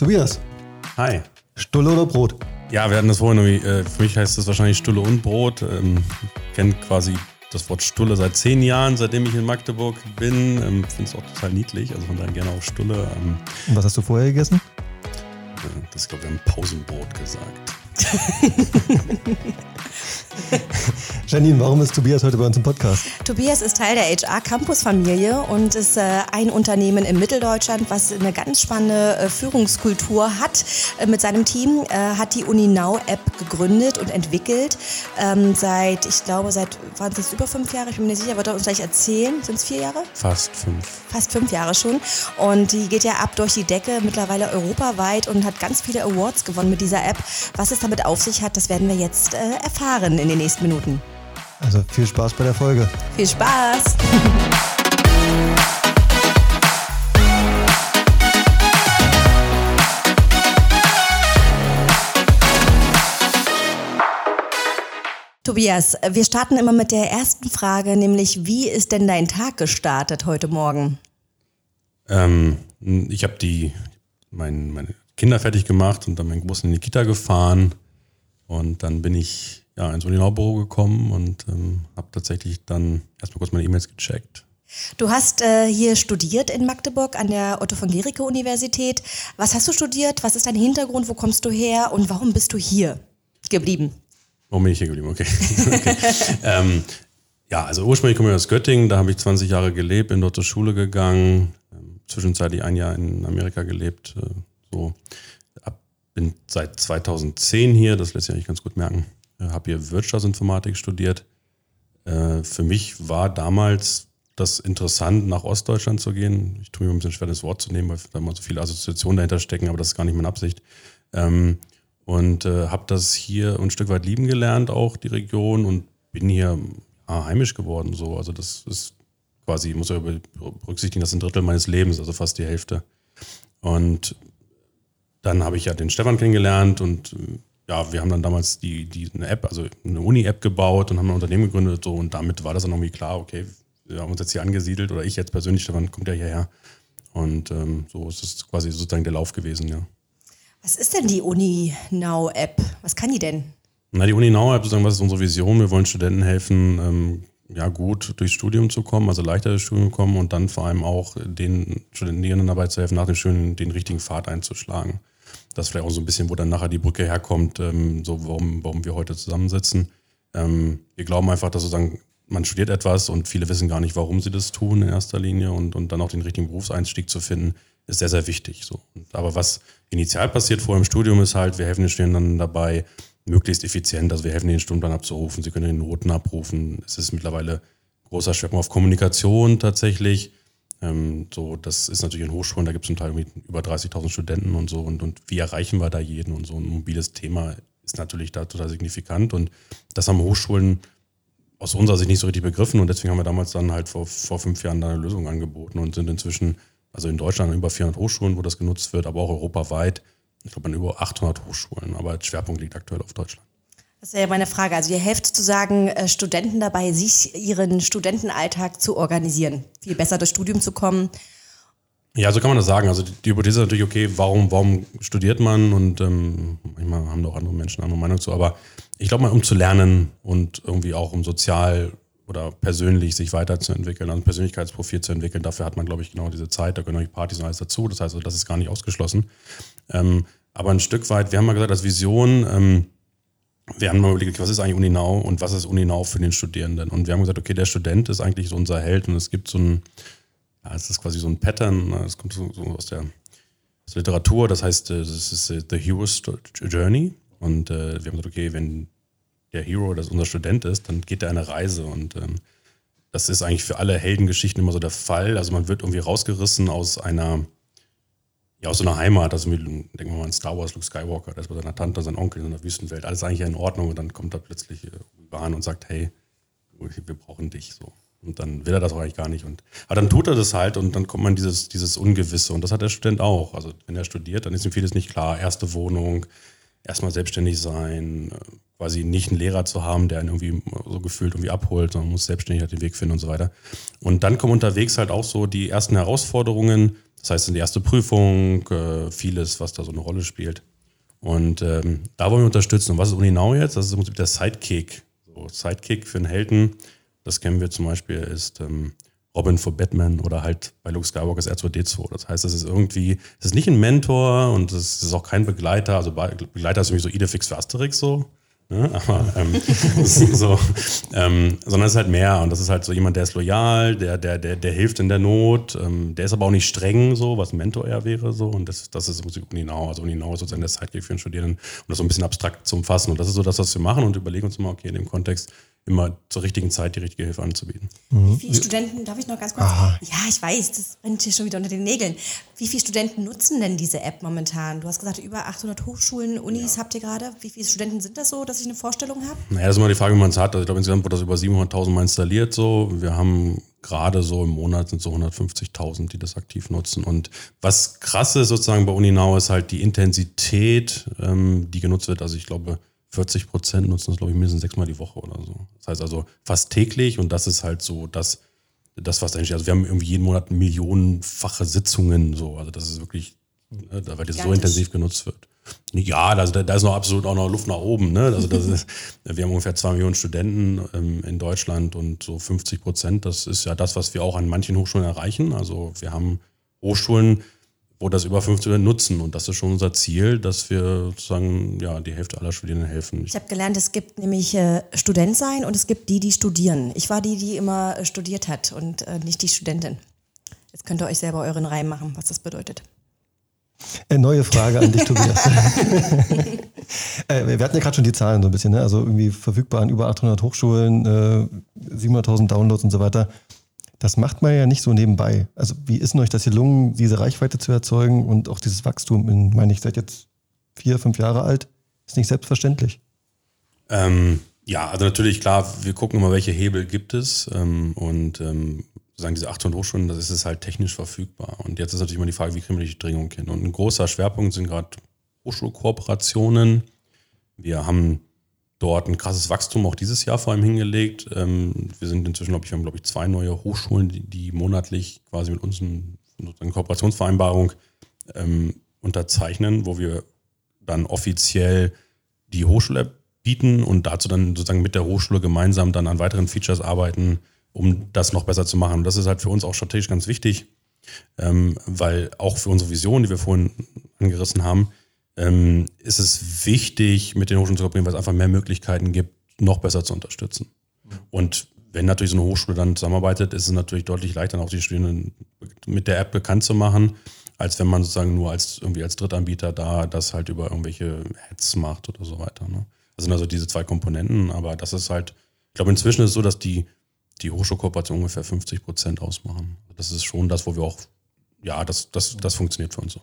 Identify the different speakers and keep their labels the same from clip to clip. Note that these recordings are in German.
Speaker 1: Tobias,
Speaker 2: Hi.
Speaker 1: Stulle oder Brot?
Speaker 2: Ja, wir hatten das vorhin irgendwie, äh, für mich heißt das wahrscheinlich Stulle und Brot. Ähm, kenne quasi das Wort Stulle seit zehn Jahren, seitdem ich in Magdeburg bin. Ähm, Finde es auch total niedlich, also von daher gerne auch Stulle. Ähm,
Speaker 1: Und was hast du vorher gegessen?
Speaker 2: äh, das glaube ich, wir haben Pausenbrot gesagt.
Speaker 1: Janine, warum ist Tobias heute bei uns im Podcast?
Speaker 3: Tobias ist Teil der HR Campus Familie und ist äh, ein Unternehmen in Mitteldeutschland, was eine ganz spannende äh, Führungskultur hat. Äh, mit seinem Team äh, hat die UniNow App gegründet und entwickelt. Ähm, seit, ich glaube, seit, waren es jetzt über fünf Jahre? Ich bin mir nicht sicher, wird er uns gleich erzählen. Sind es vier Jahre?
Speaker 2: Fast fünf.
Speaker 3: Fast fünf Jahre schon. Und die geht ja ab durch die Decke, mittlerweile europaweit und hat ganz viele Awards gewonnen mit dieser App. Was es damit auf sich hat, das werden wir jetzt äh, erfahren in den nächsten Minuten.
Speaker 1: Also viel Spaß bei der Folge.
Speaker 3: Viel Spaß! Tobias, wir starten immer mit der ersten Frage, nämlich wie ist denn dein Tag gestartet heute Morgen?
Speaker 2: Ähm, ich habe die mein, meine Kinder fertig gemacht und dann meinen Großen in die Kita gefahren. Und dann bin ich ja, ins Uninau-Büro gekommen und ähm, habe tatsächlich dann erstmal kurz meine E-Mails gecheckt.
Speaker 3: Du hast äh, hier studiert in Magdeburg an der Otto von Gericke Universität. Was hast du studiert? Was ist dein Hintergrund? Wo kommst du her? Und warum bist du hier geblieben?
Speaker 2: Warum bin ich hier geblieben? Okay. okay. ähm, ja, also ursprünglich komme ich aus Göttingen, da habe ich 20 Jahre gelebt, bin dort zur Schule gegangen, ähm, zwischenzeitlich ein Jahr in Amerika gelebt. Äh, so. Ab, bin seit 2010 hier, das lässt sich eigentlich ganz gut merken. Äh, habe hier Wirtschaftsinformatik studiert. Äh, für mich war damals das interessant, nach Ostdeutschland zu gehen. Ich tue mir ein bisschen schwer, das Wort zu nehmen, weil da immer so viele Assoziationen dahinter stecken, aber das ist gar nicht meine Absicht. Ähm, und äh, habe das hier ein Stück weit lieben gelernt, auch die Region und bin hier heimisch geworden. So. Also das ist quasi, ich muss ja berücksichtigen, das ist ein Drittel meines Lebens, also fast die Hälfte. Und dann habe ich ja den Stefan kennengelernt und ja, wir haben dann damals die, die eine App, also eine Uni-App gebaut und haben ein Unternehmen gegründet so und damit war das dann irgendwie klar, okay, wir haben uns jetzt hier angesiedelt oder ich jetzt persönlich, Stefan kommt ja hierher. Und ähm, so ist es quasi sozusagen der Lauf gewesen, ja.
Speaker 3: Was ist denn die Uni Now App? Was kann die denn?
Speaker 2: Na, die Uni Now App, sozusagen, was ist unsere Vision? Wir wollen Studenten helfen, ähm, ja, gut durchs Studium zu kommen, also leichter durchs Studium zu kommen und dann vor allem auch den Studierenden dabei zu helfen, nach dem Studium den richtigen Pfad einzuschlagen. Das ist vielleicht auch so ein bisschen, wo dann nachher die Brücke herkommt, ähm, so warum, warum wir heute zusammensitzen. Ähm, wir glauben einfach, dass sozusagen man studiert etwas und viele wissen gar nicht, warum sie das tun in erster Linie und, und dann auch den richtigen Berufseinstieg zu finden, ist sehr, sehr wichtig. So. Aber was initial passiert vor dem Studium ist halt, wir helfen den Studierenden dabei, möglichst effizient, also wir helfen den Stundenplan abzurufen, sie können den Noten abrufen. Es ist mittlerweile großer Schwerpunkt auf Kommunikation tatsächlich. Ähm, so, das ist natürlich in Hochschulen, da gibt es zum Teil über 30.000 Studenten und so und, und wie erreichen wir da jeden und so ein mobiles Thema ist natürlich da total signifikant und das haben Hochschulen aus unserer Sicht nicht so richtig begriffen und deswegen haben wir damals dann halt vor, vor fünf Jahren da eine Lösung angeboten und sind inzwischen, also in Deutschland an über 400 Hochschulen, wo das genutzt wird, aber auch europaweit, ich glaube an über 800 Hochschulen, aber der Schwerpunkt liegt aktuell auf Deutschland.
Speaker 3: Das ist ja meine Frage. Also ihr helft sozusagen äh, Studenten dabei, sich ihren Studentenalltag zu organisieren, viel besser durchs Studium zu kommen.
Speaker 2: Ja, so kann man das sagen. Also die Hypothese ist natürlich, okay, warum, warum studiert man? Und ähm, manchmal haben da auch andere Menschen andere Meinung zu, aber ich glaube mal, um zu lernen und irgendwie auch um sozial oder persönlich sich weiterzuentwickeln, also ein Persönlichkeitsprofil zu entwickeln. Dafür hat man, glaube ich, genau diese Zeit. Da gehören auch Partys und alles dazu. Das heißt, also, das ist gar nicht ausgeschlossen. Ähm, aber ein Stück weit, wir haben mal gesagt, als Vision, ähm, wir haben mal überlegt, was ist eigentlich Uninau und was ist Uninau für den Studierenden? Und wir haben gesagt, okay, der Student ist eigentlich so unser Held und es gibt so ein, ja, es ist quasi so ein Pattern, das kommt so, so aus, der, Literatur, das heißt, das ist The Hero's Journey. Und äh, wir haben gesagt, okay, wenn der Hero, das unser Student ist, dann geht er eine Reise. Und ähm, das ist eigentlich für alle Heldengeschichten immer so der Fall. Also man wird irgendwie rausgerissen aus einer, ja, aus so einer Heimat. Also denken wir mal an Star Wars, Luke Skywalker, der ist bei seiner Tante, seinem Onkel in einer Wüstenwelt. Alles eigentlich in Ordnung. Und dann kommt er plötzlich über an und sagt, hey, wir brauchen dich. So. Und dann will er das auch eigentlich gar nicht. Und, aber dann tut er das halt und dann kommt man dieses, dieses Ungewisse. Und das hat der Student auch. Also wenn er studiert, dann ist ihm vieles nicht klar. Erste Wohnung, erstmal selbstständig sein, quasi nicht einen Lehrer zu haben, der einen irgendwie so gefühlt irgendwie abholt, sondern muss selbstständig halt den Weg finden und so weiter. Und dann kommen unterwegs halt auch so die ersten Herausforderungen, Das heißt, die erste Prüfung, äh, vieles, was da so eine Rolle spielt. Und ähm, da wollen wir unterstützen. Und was ist Uninau jetzt? Das ist im Prinzip der Sidekick. So, Sidekick für einen Helden. Das kennen wir zum Beispiel, ist ähm, Robin for Batman oder halt bei Luke Skywalker ist R2D2. Das heißt, es ist irgendwie, es ist nicht ein Mentor und es ist auch kein Begleiter. Also Begleiter ist irgendwie so Idefix für Asterix so. Ne? Aber ähm, so, ähm, sondern es ist halt mehr und das ist halt so jemand, der ist loyal, der, der, der, der hilft in der Not, ähm, der ist aber auch nicht streng, so, was ein Mentor eher wäre, so. Und das, das ist Uninau. Also Uninau ist sozusagen der Sidekick für den Studierenden, um das so ein bisschen abstrakt zu umfassen. Und das ist so das, was wir machen und überlegen uns immer, okay, in dem Kontext, immer zur richtigen Zeit die richtige Hilfe anzubieten.
Speaker 3: Mhm. Wie viele Studenten, darf ich noch ganz kurz? Aha. Ja, ich weiß, das brennt hier schon wieder unter den Nägeln. Wie viele Studenten nutzen denn diese App momentan? Du hast gesagt, über 800 Hochschulen, Unis ja. habt ihr gerade. Wie viele Studenten sind das so, dass ich eine Vorstellung habe?
Speaker 2: Naja, das ist immer die Frage, wie man es hat. Also ich glaube, insgesamt wird das über 700.000 Mal installiert. So. Wir haben gerade so im Monat sind so 150.000, die das aktiv nutzen. Und was krass ist sozusagen bei Uninau ist halt die Intensität, ähm, die genutzt wird. Also ich glaube, 40 Prozent nutzen das, glaube ich, mindestens sechsmal die Woche oder so. Das heißt also fast täglich und das ist halt so das, das was eigentlich, also wir haben irgendwie jeden Monat millionenfache Sitzungen so. Also das ist wirklich, weil das so intensiv genutzt wird. Ja, also da, da, ist noch absolut auch noch Luft nach oben. Ne? Also das ist, wir haben ungefähr zwei Millionen Studenten ähm, in Deutschland und so 50 Prozent, das ist ja das, was wir auch an manchen Hochschulen erreichen. Also wir haben Hochschulen, wo das über 15 nutzen. Und das ist schon unser Ziel, dass wir sozusagen ja, die Hälfte aller Studierenden helfen.
Speaker 3: Ich habe gelernt, es gibt nämlich äh, Student sein und es gibt die, die studieren. Ich war die, die immer äh, studiert hat und äh, nicht die Studentin. Jetzt könnt ihr euch selber euren Reim machen, was das bedeutet.
Speaker 1: Eine äh, neue Frage an dich, Tobias. äh, wir hatten ja gerade schon die Zahlen so ein bisschen, ne? also irgendwie verfügbar an über 800 Hochschulen, äh, 700.000 Downloads und so weiter. Das macht man ja nicht so nebenbei. Also wie ist denn euch das gelungen, diese Reichweite zu erzeugen und auch dieses Wachstum? In, meine ich, seid jetzt vier, fünf Jahre alt. Ist nicht selbstverständlich.
Speaker 2: Ähm, ja, also natürlich, klar, wir gucken immer, welche Hebel gibt es. Ähm, und ähm, sagen diese 800 Hochschulen, das ist es halt technisch verfügbar. Und jetzt ist natürlich immer die Frage, wie kriegen wir die Dringung hin? Und ein großer Schwerpunkt sind gerade Hochschulkooperationen. Wir haben dort ein krasses Wachstum auch dieses Jahr vor allem hingelegt. Ähm, wir sind inzwischen, glaube ich, haben, glaube ich, zwei neue Hochschulen, die, die monatlich quasi mit uns eine Kooperationsvereinbarung ähm, unterzeichnen, wo wir dann offiziell die Hochschule bieten und dazu dann sozusagen mit der Hochschule gemeinsam dann an weiteren Features arbeiten, um das noch besser zu machen. Und das ist halt für uns auch strategisch ganz wichtig, ähm, weil auch für unsere Vision, die wir vorhin angerissen haben, ähm, ist es wichtig, mit den Hochschulen zu kooperieren, weil es einfach mehr Möglichkeiten gibt, noch besser zu unterstützen. Und wenn natürlich so eine Hochschule dann zusammenarbeitet, ist es natürlich deutlich leichter, auch die Studierenden mit der App bekannt zu machen, als wenn man sozusagen nur als irgendwie als Drittanbieter da das halt über irgendwelche Ads macht oder so weiter. Ne? Das sind also diese zwei Komponenten, aber das ist halt, ich glaube, inzwischen ist es so, dass die, die Hochschulkooperation ungefähr 50 Prozent ausmachen. Das ist schon das, wo wir auch, ja, das, das, das funktioniert für uns so.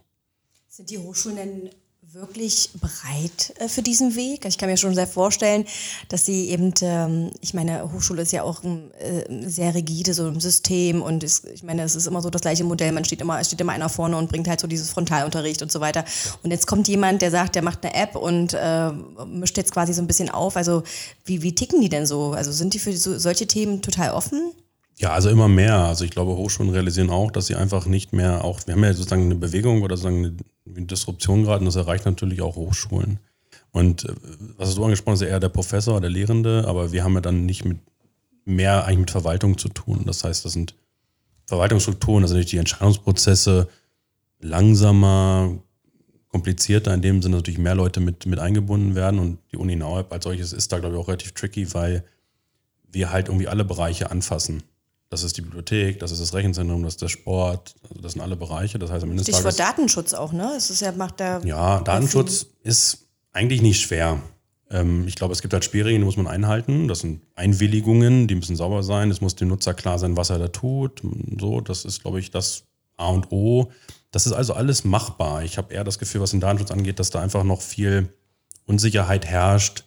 Speaker 3: Sind die Hochschulen denn wirklich bereit äh, für diesen Weg? Ich kann mir schon sehr vorstellen, dass sie eben, ähm, ich meine, Hochschule ist ja auch ein, äh, sehr rigide, so ein System und ich meine, es ist immer so das gleiche Modell, man steht immer, steht immer einer vorne und bringt halt so dieses Frontalunterricht und so weiter. Und jetzt kommt jemand, der sagt, der macht eine App und äh, mischt jetzt quasi so ein bisschen auf. Also wie, wie ticken die denn so? Also sind die für so, solche Themen total offen?
Speaker 2: Ja, also immer mehr. Also ich glaube, Hochschulen realisieren auch, dass sie einfach nicht mehr auch, wir haben ja sozusagen eine Bewegung oder sozusagen eine Disruption gerade und das erreicht natürlich auch Hochschulen. Und äh, was hast du angesprochen, ja eher der Professor, der Lehrende, aber wir haben ja dann nicht mit mehr eigentlich mit Verwaltung zu tun. Das heißt, das sind Verwaltungsstrukturen, das sind natürlich die Entscheidungsprozesse langsamer, komplizierter, in dem Sinne natürlich mehr Leute mit, mit eingebunden werden und die Uni Nauerb als solches ist da, glaube ich, auch relativ tricky, weil wir halt irgendwie alle Bereiche anfassen. Das ist die Bibliothek, das ist das Rechenzentrum, das ist der Sport, also das sind alle Bereiche. Das heißt am Ende
Speaker 3: Stichwort Tages, Datenschutz auch, ne? Es ist ja, macht da
Speaker 2: ja, Datenschutz ist eigentlich nicht schwer. Ähm, ich glaube, es gibt halt Spielregeln, die muss man einhalten. Das sind Einwilligungen, die müssen sauber sein. Es muss dem Nutzer klar sein, was er da tut. So, das ist, glaube ich, das A und O. Das ist also alles machbar. Ich habe eher das Gefühl, was den Datenschutz angeht, dass da einfach noch viel Unsicherheit herrscht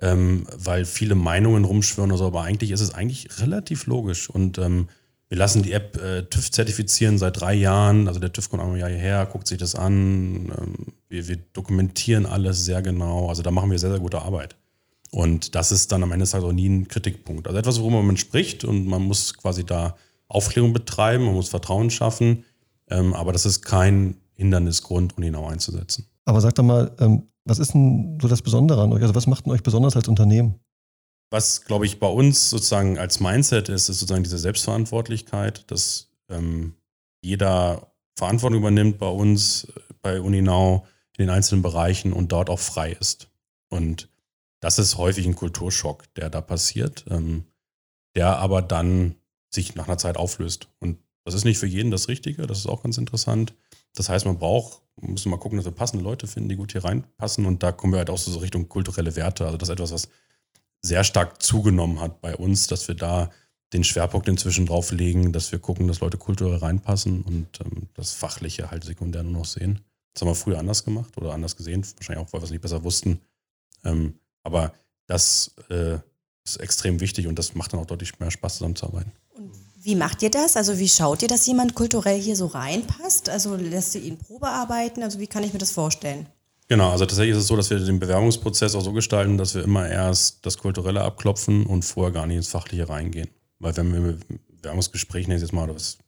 Speaker 2: ähm, weil viele Meinungen rumschwören oder so, aber eigentlich ist es eigentlich relativ logisch. Und ähm, wir lassen die App äh, TÜV zertifizieren seit drei Jahren. Also der TÜV kommt einmal Jahr hierher, guckt sich das an. Ähm, wir, wir, dokumentieren alles sehr genau. Also da machen wir sehr, sehr gute Arbeit. Und das ist dann am Ende des Tages auch nie ein Kritikpunkt. Also etwas, worüber man spricht und man muss quasi da Aufklärung betreiben, man muss Vertrauen schaffen. Ähm, aber das ist kein Hindernisgrund, Uninau einzusetzen.
Speaker 1: Aber sag doch mal, ähm, was ist denn so das Besondere an euch? Also was macht denn euch besonders als Unternehmen?
Speaker 2: Was, glaube ich, bei uns sozusagen als Mindset ist, ist sozusagen diese Selbstverantwortlichkeit, dass ähm, jeder Verantwortung übernimmt bei uns, bei Uninau, in den einzelnen Bereichen und dort auch frei ist. Und das ist häufig ein Kulturschock, der da passiert, ähm, der aber dann sich nach einer Zeit auflöst. Und das ist nicht für jeden das Richtige, das ist auch ganz interessant. Das heißt, man braucht, man muss mal gucken, dass wir passende Leute finden, die gut hier reinpassen. Und da kommen wir halt auch so Richtung kulturelle Werte. Also das ist etwas, was sehr stark zugenommen hat bei uns, dass wir da den Schwerpunkt inzwischen drauf legen, dass wir gucken, dass Leute kulturell reinpassen und ähm, das Fachliche halt sekundär nur noch sehen. Das haben wir früher anders gemacht oder anders gesehen, wahrscheinlich auch, weil wir es nicht besser wussten. Ähm, aber das äh, ist extrem wichtig und das macht dann auch deutlich mehr Spaß, zusammenzuarbeiten.
Speaker 3: Wie macht ihr das? Also wie schaut ihr, dass jemand kulturell hier so reinpasst? Also lässt ihr ihn Probe arbeiten? Also wie kann ich mir das vorstellen?
Speaker 2: Genau, also tatsächlich ist es so, dass wir den Bewerbungsprozess auch so gestalten, dass wir immer erst das Kulturelle abklopfen und vorher gar nicht ins Fachliche reingehen. Weil wenn wir Bewerbungsgespräch, nennen jetzt mal, oder was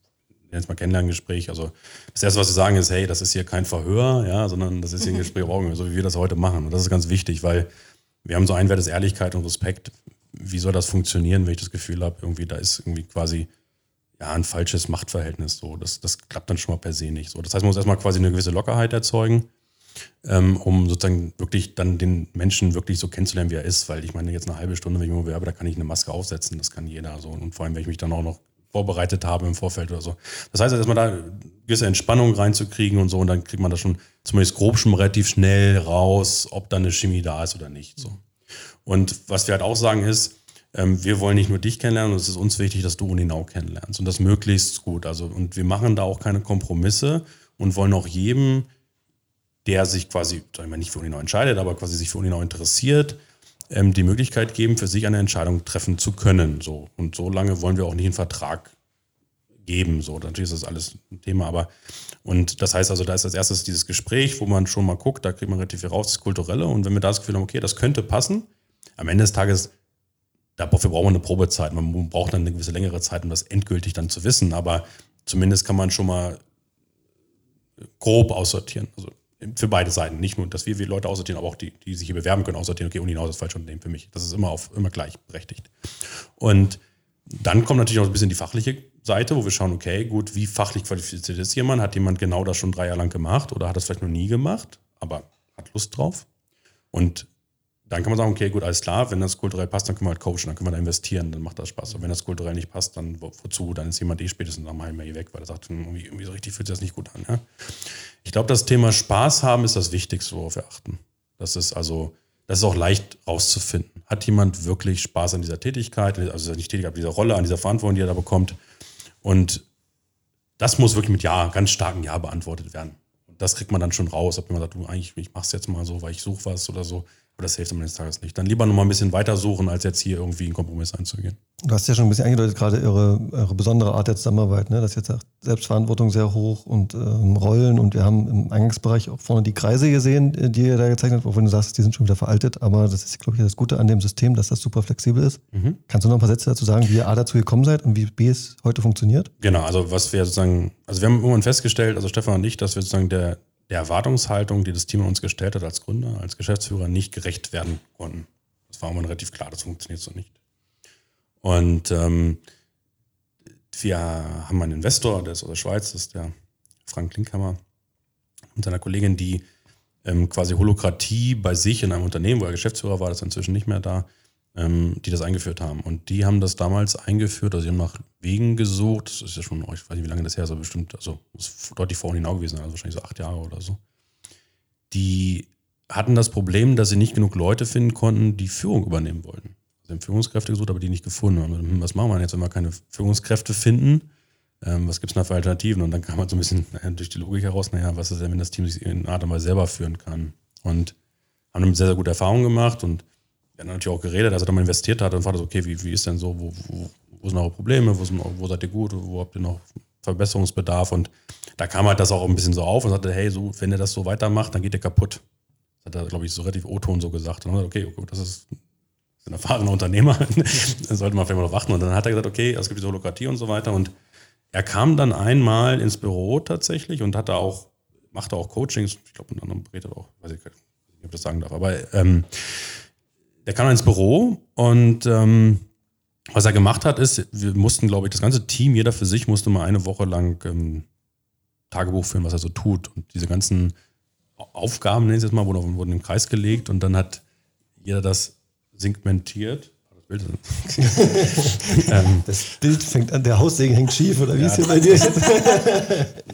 Speaker 2: jetzt mal Kennenlerngespräch. Also das Erste, was sie sagen, ist, hey, das ist hier kein Verhör, ja, sondern das ist hier ein Gespräch auf Augenhöhe, so wie wir das heute machen. Und das ist ganz wichtig, weil wir haben so einen Wert des Ehrlichkeit und Respekt. Wie soll das funktionieren, wenn ich das Gefühl habe, irgendwie da ist irgendwie quasi ja, ein falsches Machtverhältnis. So, das, das klappt dann schon mal per se nicht. So, das heißt, man muss erstmal quasi eine gewisse Lockerheit erzeugen, ähm, um sozusagen wirklich dann den Menschen wirklich so kennenzulernen, wie er ist. Weil ich meine, jetzt eine halbe Stunde, wenn ich mich bewerbe, da kann ich eine Maske aufsetzen, das kann jeder. So. Und vor allem, wenn ich mich dann auch noch vorbereitet habe im Vorfeld oder so. Das heißt, erstmal da gewisse Entspannung reinzukriegen und so, und dann kriegt man das schon zumindest grob schon relativ schnell raus, ob da eine Chemie da ist oder nicht. So. Und was wir halt auch sagen ist, ähm, wir wollen nicht nur dich kennenlernen, es ist uns wichtig, dass du Uninau kennenlernst und das möglichst gut. Also, und wir machen da auch keine Kompromisse und wollen auch jedem, der sich quasi, sag ich mal, nicht für Uninau entscheidet, aber quasi sich für Uninau interessiert, ähm, die Möglichkeit geben, für sich eine Entscheidung treffen zu können. So. Und so lange wollen wir auch nicht einen Vertrag geben. So, natürlich ist das alles ein Thema, aber und das heißt also, da ist als erstes dieses Gespräch, wo man schon mal guckt, da kriegt man relativ viel raus, das Kulturelle. Und wenn wir da das Gefühl haben, okay, das könnte passen, am Ende des Tages, dafür braucht man eine Probezeit. Man braucht dann eine gewisse längere Zeit, um das endgültig dann zu wissen. Aber zumindest kann man schon mal grob aussortieren. Also für beide Seiten. Nicht nur, dass wir, wir Leute aussortieren, aber auch die, die sich hier bewerben können, aussortieren, okay, Uni hinaus ist falsch Unternehmen für mich. Das ist immer auf, immer gleichberechtigt. Und dann kommt natürlich auch ein bisschen die fachliche Seite, wo wir schauen, okay, gut, wie fachlich qualifiziert ist jemand? Hat jemand genau das schon drei Jahre lang gemacht oder hat das vielleicht noch nie gemacht, aber hat Lust drauf? Und dann kann man sagen, okay, gut, alles klar, wenn das kulturell passt, dann können wir halt coachen, dann können wir da investieren, dann macht das Spaß. Und wenn das kulturell nicht passt, dann wo, wozu? Dann ist jemand eh spätestens nach einem hier weg, weil er sagt, hm, irgendwie, irgendwie so richtig fühlt sich das nicht gut an. Ja? Ich glaube, das Thema Spaß haben ist das Wichtigste, worauf wir achten. Das ist also, das ist auch leicht rauszufinden. Hat jemand wirklich Spaß an dieser Tätigkeit, also nicht Tätigkeit, an dieser Rolle, an dieser Verantwortung, die er da bekommt? Und das muss wirklich mit Ja, ganz starken Ja beantwortet werden. Und das kriegt man dann schon raus, ob jemand sagt, du eigentlich, ich mach's jetzt mal so, weil ich suche was oder so. Aber das hilft am Ende des Tages nicht. Dann lieber noch mal ein bisschen weiter suchen, als jetzt hier irgendwie einen Kompromiss einzugehen.
Speaker 1: Du hast ja schon ein bisschen angedeutet, gerade eure, eure besondere Art der Zusammenarbeit, ne? Das jetzt Selbstverantwortung sehr hoch und ähm, Rollen und wir haben im Eingangsbereich auch vorne die Kreise gesehen, äh, die ihr da gezeichnet habt, obwohl du sagst, die sind schon wieder veraltet, aber das ist, glaube ich, das Gute an dem System, dass das super flexibel ist. Mhm. Kannst du noch ein paar Sätze dazu sagen, wie ihr A dazu gekommen seid und wie B es heute funktioniert?
Speaker 2: Genau, also was wir sozusagen, also wir haben irgendwann festgestellt, also Stefan und ich, dass wir sozusagen der, der Erwartungshaltung, die das Team an uns gestellt hat als Gründer, als Geschäftsführer, nicht gerecht werden konnten. Das war immer relativ klar, das funktioniert so nicht. Und ähm, wir haben einen Investor, der ist aus der Schweiz, das ist der Frank Linkhammer und seiner Kollegin, die ähm, quasi Holokratie bei sich in einem Unternehmen, wo er Geschäftsführer war, das ist inzwischen nicht mehr da, die das eingeführt haben. Und die haben das damals eingeführt, also sie haben nach Wegen gesucht, das ist ja schon, ich weiß nicht, wie lange das her ist, aber bestimmt, also muss deutlich vor Hinau gewesen sein, also wahrscheinlich so acht Jahre oder so. Die hatten das Problem, dass sie nicht genug Leute finden konnten, die Führung übernehmen wollten. Sie haben Führungskräfte gesucht, aber die nicht gefunden haben. Hm, was machen wir jetzt, wenn wir keine Führungskräfte finden? Ähm, was gibt es da für Alternativen? Und dann kam halt so ein bisschen durch die Logik heraus, naja, was ist denn, wenn das Team sich in Art und Weise selber führen kann? Und haben damit sehr, sehr gute Erfahrungen gemacht und wir haben natürlich auch geredet, als er da mal investiert hat und fragte so, okay, wie, wie ist denn so, wo, wo, wo sind eure Probleme, wo, sind, wo seid ihr gut, wo habt ihr noch Verbesserungsbedarf? Und da kam halt das auch ein bisschen so auf und sagte, hey, so, wenn ihr das so weitermacht, dann geht ihr kaputt. Das hat er, glaube ich, so relativ O-Ton so gesagt. Und dann okay, gut, das ist ein erfahrener Unternehmer, da sollte man vielleicht mal darauf achten. Und dann hat er gesagt, okay, es gibt diese Holokratie und so weiter. Und er kam dann einmal ins Büro tatsächlich und hatte auch, machte auch Coachings, ich glaube unter anderem redet auch, weiß ich nicht, ob ich das sagen darf, aber ähm, der kam ins Büro und ähm, was er gemacht hat, ist, wir mussten, glaube ich, das ganze Team, jeder für sich, musste mal eine Woche lang ähm, Tagebuch führen, was er so tut. Und diese ganzen Aufgaben, nenne ich jetzt mal, wurden, wurden im Kreis gelegt und dann hat jeder das segmentiert.
Speaker 1: Das Bild, ähm, das Bild fängt an, der Haussegen hängt schief, oder wie ja, ist hier bei dir jetzt?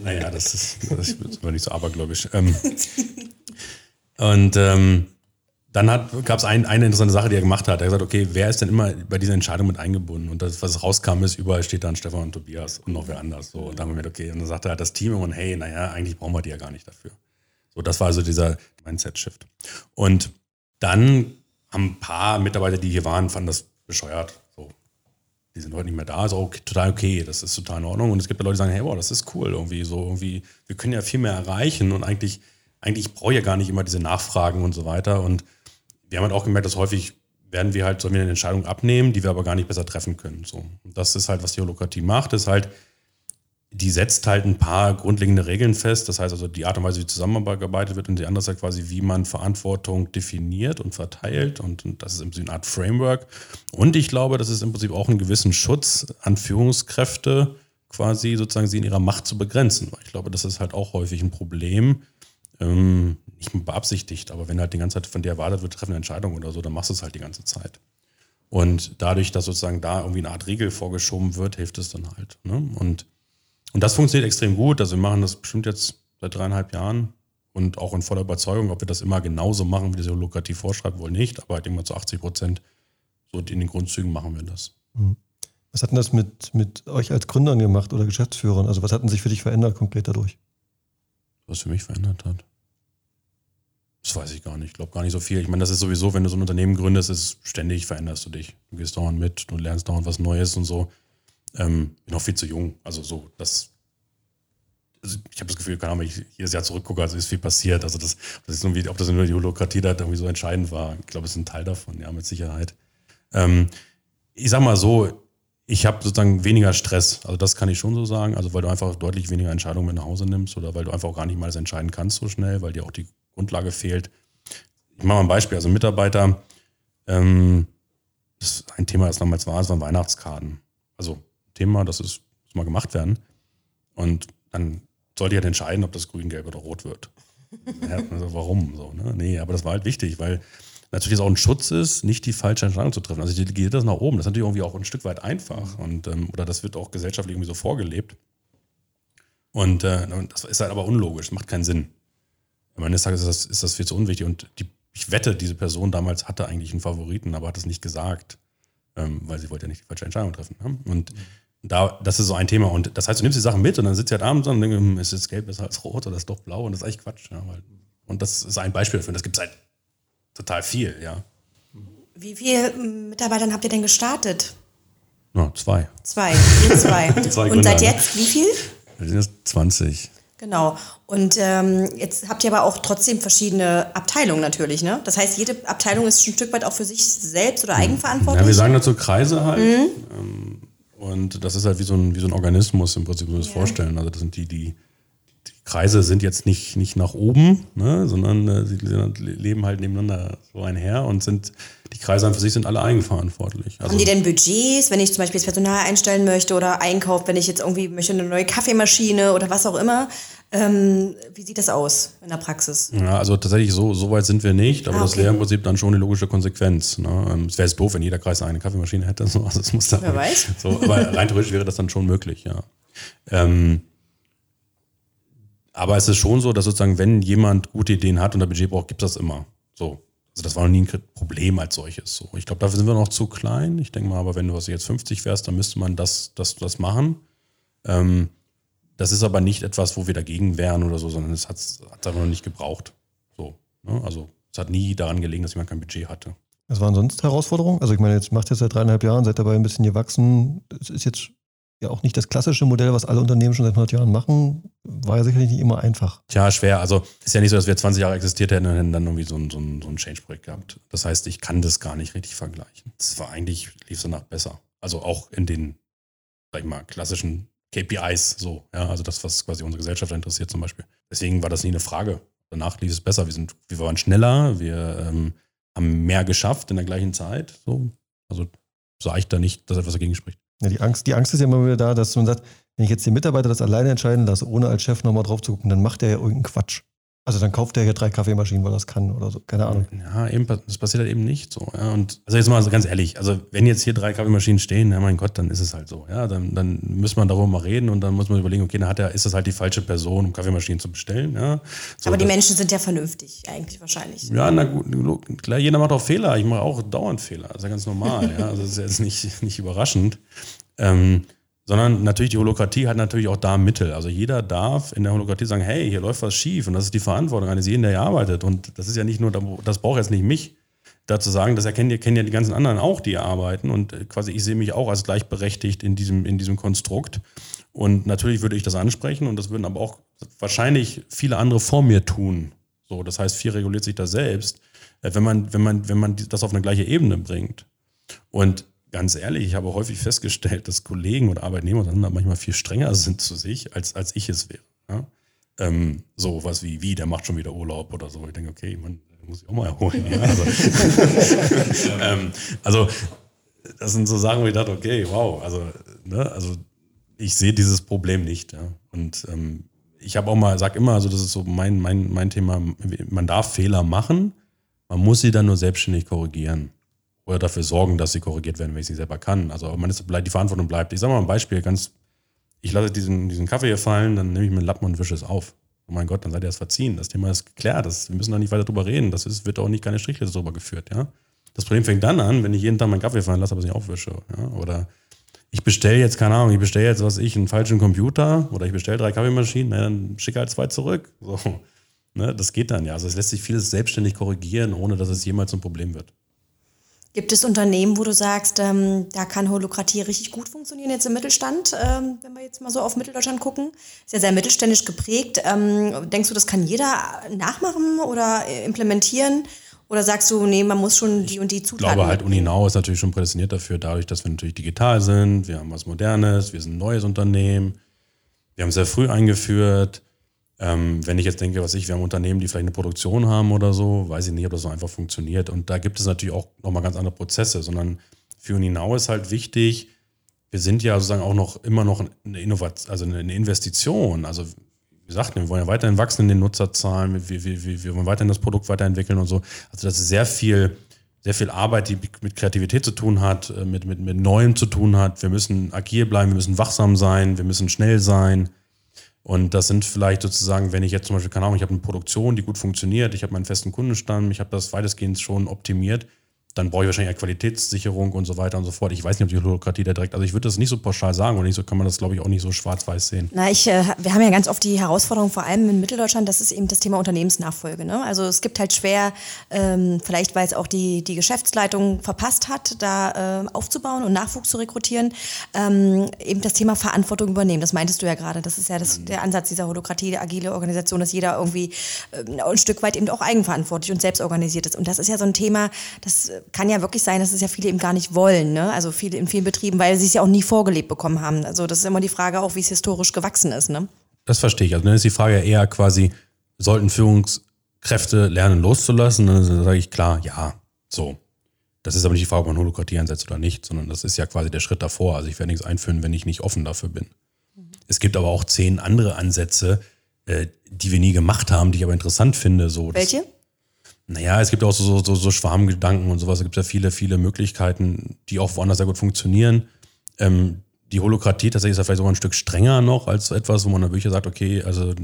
Speaker 2: naja, das ist, das ist nicht so abergläubisch. Ähm, und ähm, dann gab es ein, eine interessante Sache, die er gemacht hat. Er hat gesagt, okay, wer ist denn immer bei dieser Entscheidung mit eingebunden? Und das, was rauskam, ist, überall steht dann Stefan und Tobias und noch wer anders. So, und dann haben wir okay, und dann sagte er das Team irgendwann, hey, naja, eigentlich brauchen wir die ja gar nicht dafür. So, das war also dieser Mindset-Shift. Und dann haben ein paar Mitarbeiter, die hier waren, fanden das bescheuert. So, die sind heute nicht mehr da, ist auch total okay, das ist total in Ordnung. Und es gibt Leute, die sagen, hey, boah, das ist cool, irgendwie so, irgendwie, wir können ja viel mehr erreichen und eigentlich, eigentlich brauche ich ja gar nicht immer diese Nachfragen und so weiter. Und wir haben halt auch gemerkt, dass häufig werden wir halt, sollen wir eine Entscheidung abnehmen, die wir aber gar nicht besser treffen können. So. Und das ist halt, was die Holokratie macht, ist halt, die setzt halt ein paar grundlegende Regeln fest. Das heißt also die Art und Weise, wie zusammengearbeitet wird und die andere Seite quasi, wie man Verantwortung definiert und verteilt. Und, und das ist im Prinzip eine Art Framework. Und ich glaube, das ist im Prinzip auch einen gewissen Schutz an Führungskräfte, quasi sozusagen sie in ihrer Macht zu begrenzen. Weil ich glaube, das ist halt auch häufig ein Problem. Ähm, nicht beabsichtigt, aber wenn halt die ganze Zeit von dir erwartet wird, treffen eine Entscheidung oder so, dann machst du es halt die ganze Zeit. Und dadurch, dass sozusagen da irgendwie eine Art Regel vorgeschoben wird, hilft es dann halt. Ne? Und, und das funktioniert extrem gut. Also wir machen das bestimmt jetzt seit dreieinhalb Jahren und auch in voller Überzeugung, ob wir das immer genauso machen, wie das lukrativ vorschreibt, wohl nicht, aber denke mal zu 80 Prozent so in den Grundzügen machen wir das.
Speaker 1: Mhm. Was hat denn das mit, mit euch als Gründern gemacht oder Geschäftsführern? Also was hat denn sich für dich verändert konkret dadurch?
Speaker 2: Was für mich verändert hat? Das weiß ich gar nicht. Ich glaube gar nicht so viel. Ich meine, das ist sowieso, wenn du so ein Unternehmen gründest, ist ständig veränderst du dich. Du gehst dauernd mit, du lernst dauernd was Neues und so. Ähm, bin noch viel zu jung. Also so, das. Also ich habe das Gefühl, keine Ahnung, wenn ich jedes Jahr zurückgucke, also ist viel passiert. Also das, das ist irgendwie, ob das nur die Holokratie da irgendwie so entscheidend war. Ich glaube, es ist ein Teil davon, ja, mit Sicherheit. Ähm, ich sag mal so, ich habe sozusagen weniger Stress. Also das kann ich schon so sagen. Also weil du einfach deutlich weniger Entscheidungen mit nach Hause nimmst oder weil du einfach auch gar nicht mal das entscheiden kannst so schnell, weil dir auch die Grundlage fehlt. Ich mache mal ein Beispiel. Also Mitarbeiter, ähm, das ein Thema, das damals war, das waren Weihnachtskarten. Also Thema, das ist, muss mal gemacht werden. Und dann sollte ich halt entscheiden, ob das grün, gelb oder rot wird. Also warum? So, ne? Nee, aber das war halt wichtig, weil natürlich auch ein Schutz ist, nicht die falsche Entscheidung zu treffen. Also ich delegiere das nach oben. Das ist natürlich irgendwie auch ein Stück weit einfach. Und, ähm, oder das wird auch gesellschaftlich irgendwie so vorgelebt. Und äh, das ist halt aber unlogisch, macht keinen Sinn. Am Ende des Tages ist das, ist das viel zu unwichtig. Und die, ich wette, diese Person damals hatte eigentlich einen Favoriten, aber hat es nicht gesagt, ähm, weil sie wollte ja nicht die falsche Entscheidung treffen. Ne? Und mhm. da, das ist so ein Thema. Und das heißt, du nimmst die Sachen mit und dann sitzt du halt abends und denkst, hm, ist es gelb besser als rot oder ist doch blau? Und das ist eigentlich Quatsch. Ja, und das ist ein Beispiel dafür. Und das gibt es halt total viel, ja.
Speaker 3: Wie viele Mitarbeitern habt ihr denn gestartet?
Speaker 2: Ja, zwei.
Speaker 3: Zwei, zwei. zwei und seit jetzt wie viel?
Speaker 2: Wir sind jetzt 20.
Speaker 3: Genau. Und ähm, jetzt habt ihr aber auch trotzdem verschiedene Abteilungen natürlich, ne? Das heißt, jede Abteilung ist ein Stück weit auch für sich selbst oder eigenverantwortlich?
Speaker 2: Ja, wir sagen dazu Kreise halt. Mhm. Ähm, und das ist halt wie so ein, wie so ein Organismus im Prinzip, so das ja. vorstellen. Also das sind die, die, die Kreise sind jetzt nicht, nicht nach oben, ne, sondern äh, sie leben halt nebeneinander so einher und sind die Kreise an für sich sind alle eigenverantwortlich.
Speaker 3: Also Haben die denn Budgets, wenn ich zum Beispiel das Personal einstellen möchte oder Einkauf, wenn ich jetzt irgendwie möchte eine neue Kaffeemaschine oder was auch immer? Ähm, wie sieht das aus in der Praxis?
Speaker 2: Ja, also tatsächlich so, so weit sind wir nicht, aber ah, okay. das wäre im Prinzip dann schon eine logische Konsequenz. Ne? Ähm, es wäre jetzt doof, wenn jeder Kreis eine Kaffeemaschine hätte. So, also es muss
Speaker 3: Wer weiß.
Speaker 2: So, aber rein theoretisch wäre das dann schon möglich, ja. Ähm, aber es ist schon so, dass sozusagen, wenn jemand gute Ideen hat und ein Budget braucht, gibt es das immer. So. Also das war noch nie ein Problem als solches. So, ich glaube, dafür sind wir noch zu klein. Ich denke mal, aber wenn du jetzt 50 wärst, dann müsste man das, das, das machen. Ähm, das ist aber nicht etwas, wo wir dagegen wären oder so, sondern es hat es einfach noch nicht gebraucht. So, ne? Also es hat nie daran gelegen, dass jemand kein Budget hatte.
Speaker 1: Was waren sonst Herausforderungen? Also ich meine, jetzt macht ihr seit dreieinhalb Jahren, seid dabei ein bisschen gewachsen. Es ist jetzt ja auch nicht das klassische Modell, was alle Unternehmen schon seit 100 Jahren machen, war ja sicherlich nicht immer einfach.
Speaker 2: Tja, schwer. Also ist ja nicht so, dass wir 20 Jahre existiert hätten und hätten dann irgendwie so ein, so ein, so ein Change-Projekt gehabt. Das heißt, ich kann das gar nicht richtig vergleichen. Das war eigentlich, lief so nach besser. Also auch in den, sag ich mal, klassischen KPIs so, ja, also das, was quasi unsere Gesellschaft interessiert zum Beispiel. Deswegen war das nie eine Frage. Danach lief es besser. Wir, sind, wir waren schneller, wir ähm, haben mehr geschafft in der gleichen Zeit. So. Also sah ich da nicht, dass etwas dagegen spricht.
Speaker 1: Ja, die, Angst, die Angst ist ja immer wieder da, dass man sagt, wenn ich jetzt den Mitarbeiter das alleine entscheiden lasse, ohne als Chef nochmal drauf zu gucken, dann macht er ja irgendeinen Quatsch. Also dann kauft er hier drei Kaffeemaschinen, weil er das kann oder so. Keine Ahnung.
Speaker 2: Ja, eben, das passiert halt eben nicht so. Ja. Und also jetzt mal ganz ehrlich, also wenn jetzt hier drei Kaffeemaschinen stehen, ja mein Gott, dann ist es halt so. Ja, dann, dann muss man darüber mal reden und dann muss man überlegen, okay, dann hat er, ist das halt die falsche Person, um Kaffeemaschinen zu bestellen. Ja.
Speaker 3: So, Aber die Menschen sind ja vernünftig, eigentlich wahrscheinlich.
Speaker 2: Ja, na gut, klar, jeder macht auch Fehler. Ich mache auch dauernd Fehler. Das ist ja ganz normal. ja. Also das ist jetzt nicht, nicht überraschend. Ähm, sondern natürlich die Holokratie hat natürlich auch da Mittel. Also jeder darf in der Holokratie sagen, hey, hier läuft was schief und das ist die Verantwortung eines jeden, der hier arbeitet. Und das ist ja nicht nur, das braucht jetzt nicht mich, dazu sagen, das erkennen, kennen ja die ganzen anderen auch, die hier arbeiten. Und äh, quasi ich sehe mich auch als gleichberechtigt in diesem, in diesem Konstrukt. Und natürlich würde ich das ansprechen und das würden aber auch wahrscheinlich viele andere vor mir tun. So, das heißt, viel reguliert sich da selbst, äh, wenn man, wenn man, wenn man das auf eine gleiche Ebene bringt. Und ganz ehrlich, ich habe häufig festgestellt, dass Kollegen oder Arbeitnehmer dann manchmal viel strenger sind zu sich, als, als ich es wäre. Ja? Ähm, so was wie, wie, der macht schon wieder Urlaub oder so. Ich denke, okay, man muss ich auch mal erholen. Ja? Also, ähm, also, das sind so Sachen, wo ich dachte, okay, wow, also, ne, also ich sehe dieses Problem nicht. Ja? Und ähm, ich habe auch mal, sag immer, also das ist so mein, mein, mein Thema, man darf Fehler machen, man muss sie dann nur selbstständig korrigieren oder dafür sorgen, dass sie korrigiert werden, wenn ich sie selber kann. Also man ist, die Verantwortung bleibt. Ich sage mal ein Beispiel, ganz, ich lasse diesen, diesen Kaffee hier fallen, dann nehme ich mir einen Lappen und wische es auf. Oh mein Gott, dann seid ihr das verziehen. Das Thema ist geklärt. Das, wir müssen da nicht weiter drüber reden. Das ist, wird auch nicht keine Strichliste drüber geführt, ja. Das Problem fängt dann an, wenn ich jeden Tag meinen Kaffee fallen lasse, aber es nicht aufwische. Ja? Oder ich bestelle jetzt, keine Ahnung, ich bestelle jetzt, was ich, einen falschen Computer oder ich bestelle drei Kaffeemaschinen, na, dann schicke halt zwei zurück. So. Ne? Das geht dann ja. Also es lässt sich vieles selbstständig korrigieren, ohne dass es jemals ein Problem wird.
Speaker 3: Gibt es Unternehmen, wo du sagst, ähm, da kann Holokratie richtig gut funktionieren, jetzt im Mittelstand, ähm, wenn wir jetzt mal so auf Mitteldeutschland gucken? Ist ja sehr mittelständisch geprägt. Ähm, denkst du, das kann jeder nachmachen oder implementieren? Oder sagst du, nee, man muss schon die und die Zutaten?
Speaker 2: Ich glaube halt, Uninau ist natürlich schon prädestiniert dafür, dadurch, dass wir natürlich digital sind, wir haben was Modernes, wir sind ein neues Unternehmen, wir haben sehr früh eingeführt. Ähm, wenn ich jetzt denke, was ich, wir haben Unternehmen, die vielleicht eine Produktion haben oder so, weiß ich nicht, ob das so einfach funktioniert. Und da gibt es natürlich auch nochmal ganz andere Prozesse, sondern für Uninau ist halt wichtig, wir sind ja sozusagen auch noch immer noch eine Innovation, also eine Investition. Also wie gesagt, wir wollen ja weiterhin wachsen in den Nutzerzahlen, wir, wir, wir, wir wollen weiterhin das Produkt weiterentwickeln und so. Also das ist sehr viel, sehr viel Arbeit, die mit Kreativität zu tun hat, äh, mit, mit, mit Neuem zu tun hat. Wir müssen agil bleiben, wir müssen wachsam sein, wir müssen schnell sein. Und das sind vielleicht sozusagen, wenn ich jetzt zum Beispiel, keine Ahnung, ich habe eine Produktion, die gut funktioniert, ich habe meinen festen Kundenstamm, ich habe das weitestgehend schon optimiert, dann brauche ich wahrscheinlich eine Qualitätssicherung und so weiter und so fort. Ich weiß nicht, ob die Holokratie da direkt, also ich würde das nicht so pauschal sagen und nicht so kann man das, glaube ich, auch nicht so schwarz-weiß sehen.
Speaker 3: Na, ich, äh, wir haben ja ganz oft die Herausforderung, vor allem in Mitteldeutschland, das ist eben das Thema Unternehmensnachfolge. Ne? Also es gibt halt schwer, ähm, vielleicht weil es auch die, die Geschäftsleitung verpasst hat, da äh, aufzubauen und Nachwuchs zu rekrutieren, ähm, eben das Thema Verantwortung übernehmen. Das meintest du ja gerade. Das ist ja das, der Ansatz dieser Holokratie, der agile Organisation, dass jeder irgendwie äh, ein Stück weit eben auch eigenverantwortlich und selbstorganisiert ist. Und das ist ja so ein Thema, das äh, kann ja wirklich sein, dass es ja viele eben gar nicht wollen. Ne? Also viele in vielen Betrieben, weil sie es ja auch nie vorgelebt bekommen haben. Also das ist immer die Frage auch, wie es historisch gewachsen ist. Ne?
Speaker 2: Das verstehe ich. Also dann ist die Frage eher quasi, sollten Führungskräfte lernen loszulassen? Dann sage ich klar, ja, so. Das ist aber nicht die Frage, ob man Holokratie einsetzt oder nicht, sondern das ist ja quasi der Schritt davor. Also ich werde nichts einführen, wenn ich nicht offen dafür bin. Mhm. Es gibt aber auch zehn andere Ansätze, äh, die wir nie gemacht haben, die ich aber interessant finde. So,
Speaker 3: Welche?
Speaker 2: Naja, es gibt auch so, so, so Schwarmgedanken und sowas. Es gibt ja viele, viele Möglichkeiten, die auch woanders sehr gut funktionieren. Ähm, die Holokratie tatsächlich ist ja vielleicht sogar ein Stück strenger noch als etwas, wo man dann wirklich sagt, okay, also äh,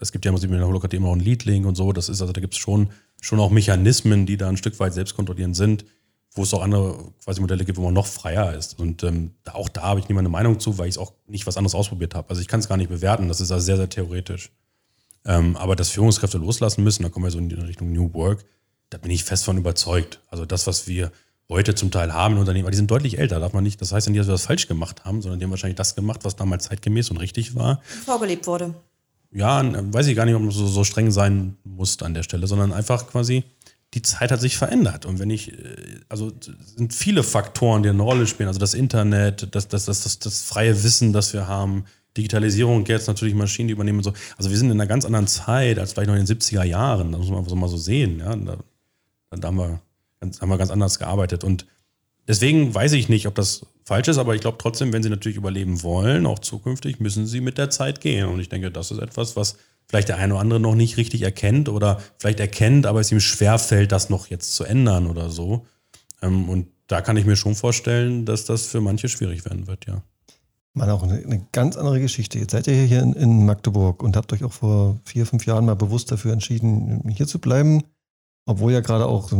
Speaker 2: es gibt ja in der Holokratie immer auch ein Leadling und so. Das ist, also da gibt es schon, schon auch Mechanismen, die da ein Stück weit selbstkontrollierend sind, wo es auch andere quasi Modelle gibt, wo man noch freier ist. Und ähm, auch da habe ich niemand eine Meinung zu, weil ich es auch nicht was anderes ausprobiert habe. Also ich kann es gar nicht bewerten. Das ist also sehr, sehr theoretisch. Ähm, aber dass Führungskräfte loslassen müssen, da kommen wir so in Richtung New Work, da bin ich fest von überzeugt. Also das, was wir heute zum Teil haben in Unternehmen, die sind deutlich älter, darf man nicht, das heißt ja nicht, dass wir das falsch gemacht haben, sondern die haben wahrscheinlich das gemacht, was damals zeitgemäß und richtig war.
Speaker 3: Vorgelebt wurde.
Speaker 2: Ja, weiß ich gar nicht, ob man so, so streng sein muss an der Stelle, sondern einfach quasi, die Zeit hat sich verändert. Und wenn ich, äh, also sind viele Faktoren, die eine Rolle spielen. Also das Internet, das, das, das, das, das freie Wissen, das wir haben, Digitalisierung, jetzt natürlich Maschinen, die übernehmen und so. Also wir sind in einer ganz anderen Zeit als vielleicht noch in den 70er Jahren. Das muss man so mal so sehen. Ja? Da, da haben, wir ganz, haben wir ganz anders gearbeitet. Und deswegen weiß ich nicht, ob das falsch ist, aber ich glaube trotzdem, wenn sie natürlich überleben wollen, auch zukünftig, müssen sie mit der Zeit gehen. Und ich denke, das ist etwas, was vielleicht der eine oder andere noch nicht richtig erkennt oder vielleicht erkennt, aber es ihm schwerfällt, das noch jetzt zu ändern oder so. Ähm, und da kann ich mir schon vorstellen, dass das für manche schwierig werden wird, ja.
Speaker 1: Mal auch eine, eine, ganz andere Geschichte. Jetzt seid ihr hier in, in, Magdeburg und habt euch auch vor vier, fünf Jahren mal bewusst dafür entschieden, hier zu bleiben, obwohl ja gerade auch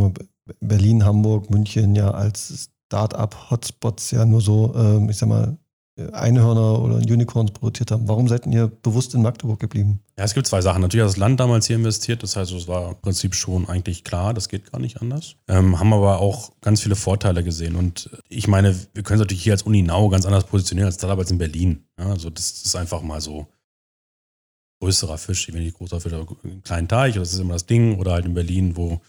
Speaker 1: Berlin, Hamburg, München ja als Start-up-Hotspots ja nur so, äh, ich sag mal, Einhörner oder Unicorns produziert haben. Warum seid ihr bewusst in Magdeburg geblieben?
Speaker 2: Ja, es gibt zwei Sachen. Natürlich hat das Land damals hier investiert, das heißt, es war im Prinzip schon eigentlich klar, das geht gar nicht anders. Ähm, haben aber auch ganz viele Vorteile gesehen. Und ich meine, wir können es natürlich hier als Uni Now ganz anders positionieren als Startup als in Berlin. Ja, also das ist einfach mal so größerer Fisch, wenn nicht großer Fisch, aber einen kleinen Teich, das ist immer das Ding. Oder halt in Berlin, wo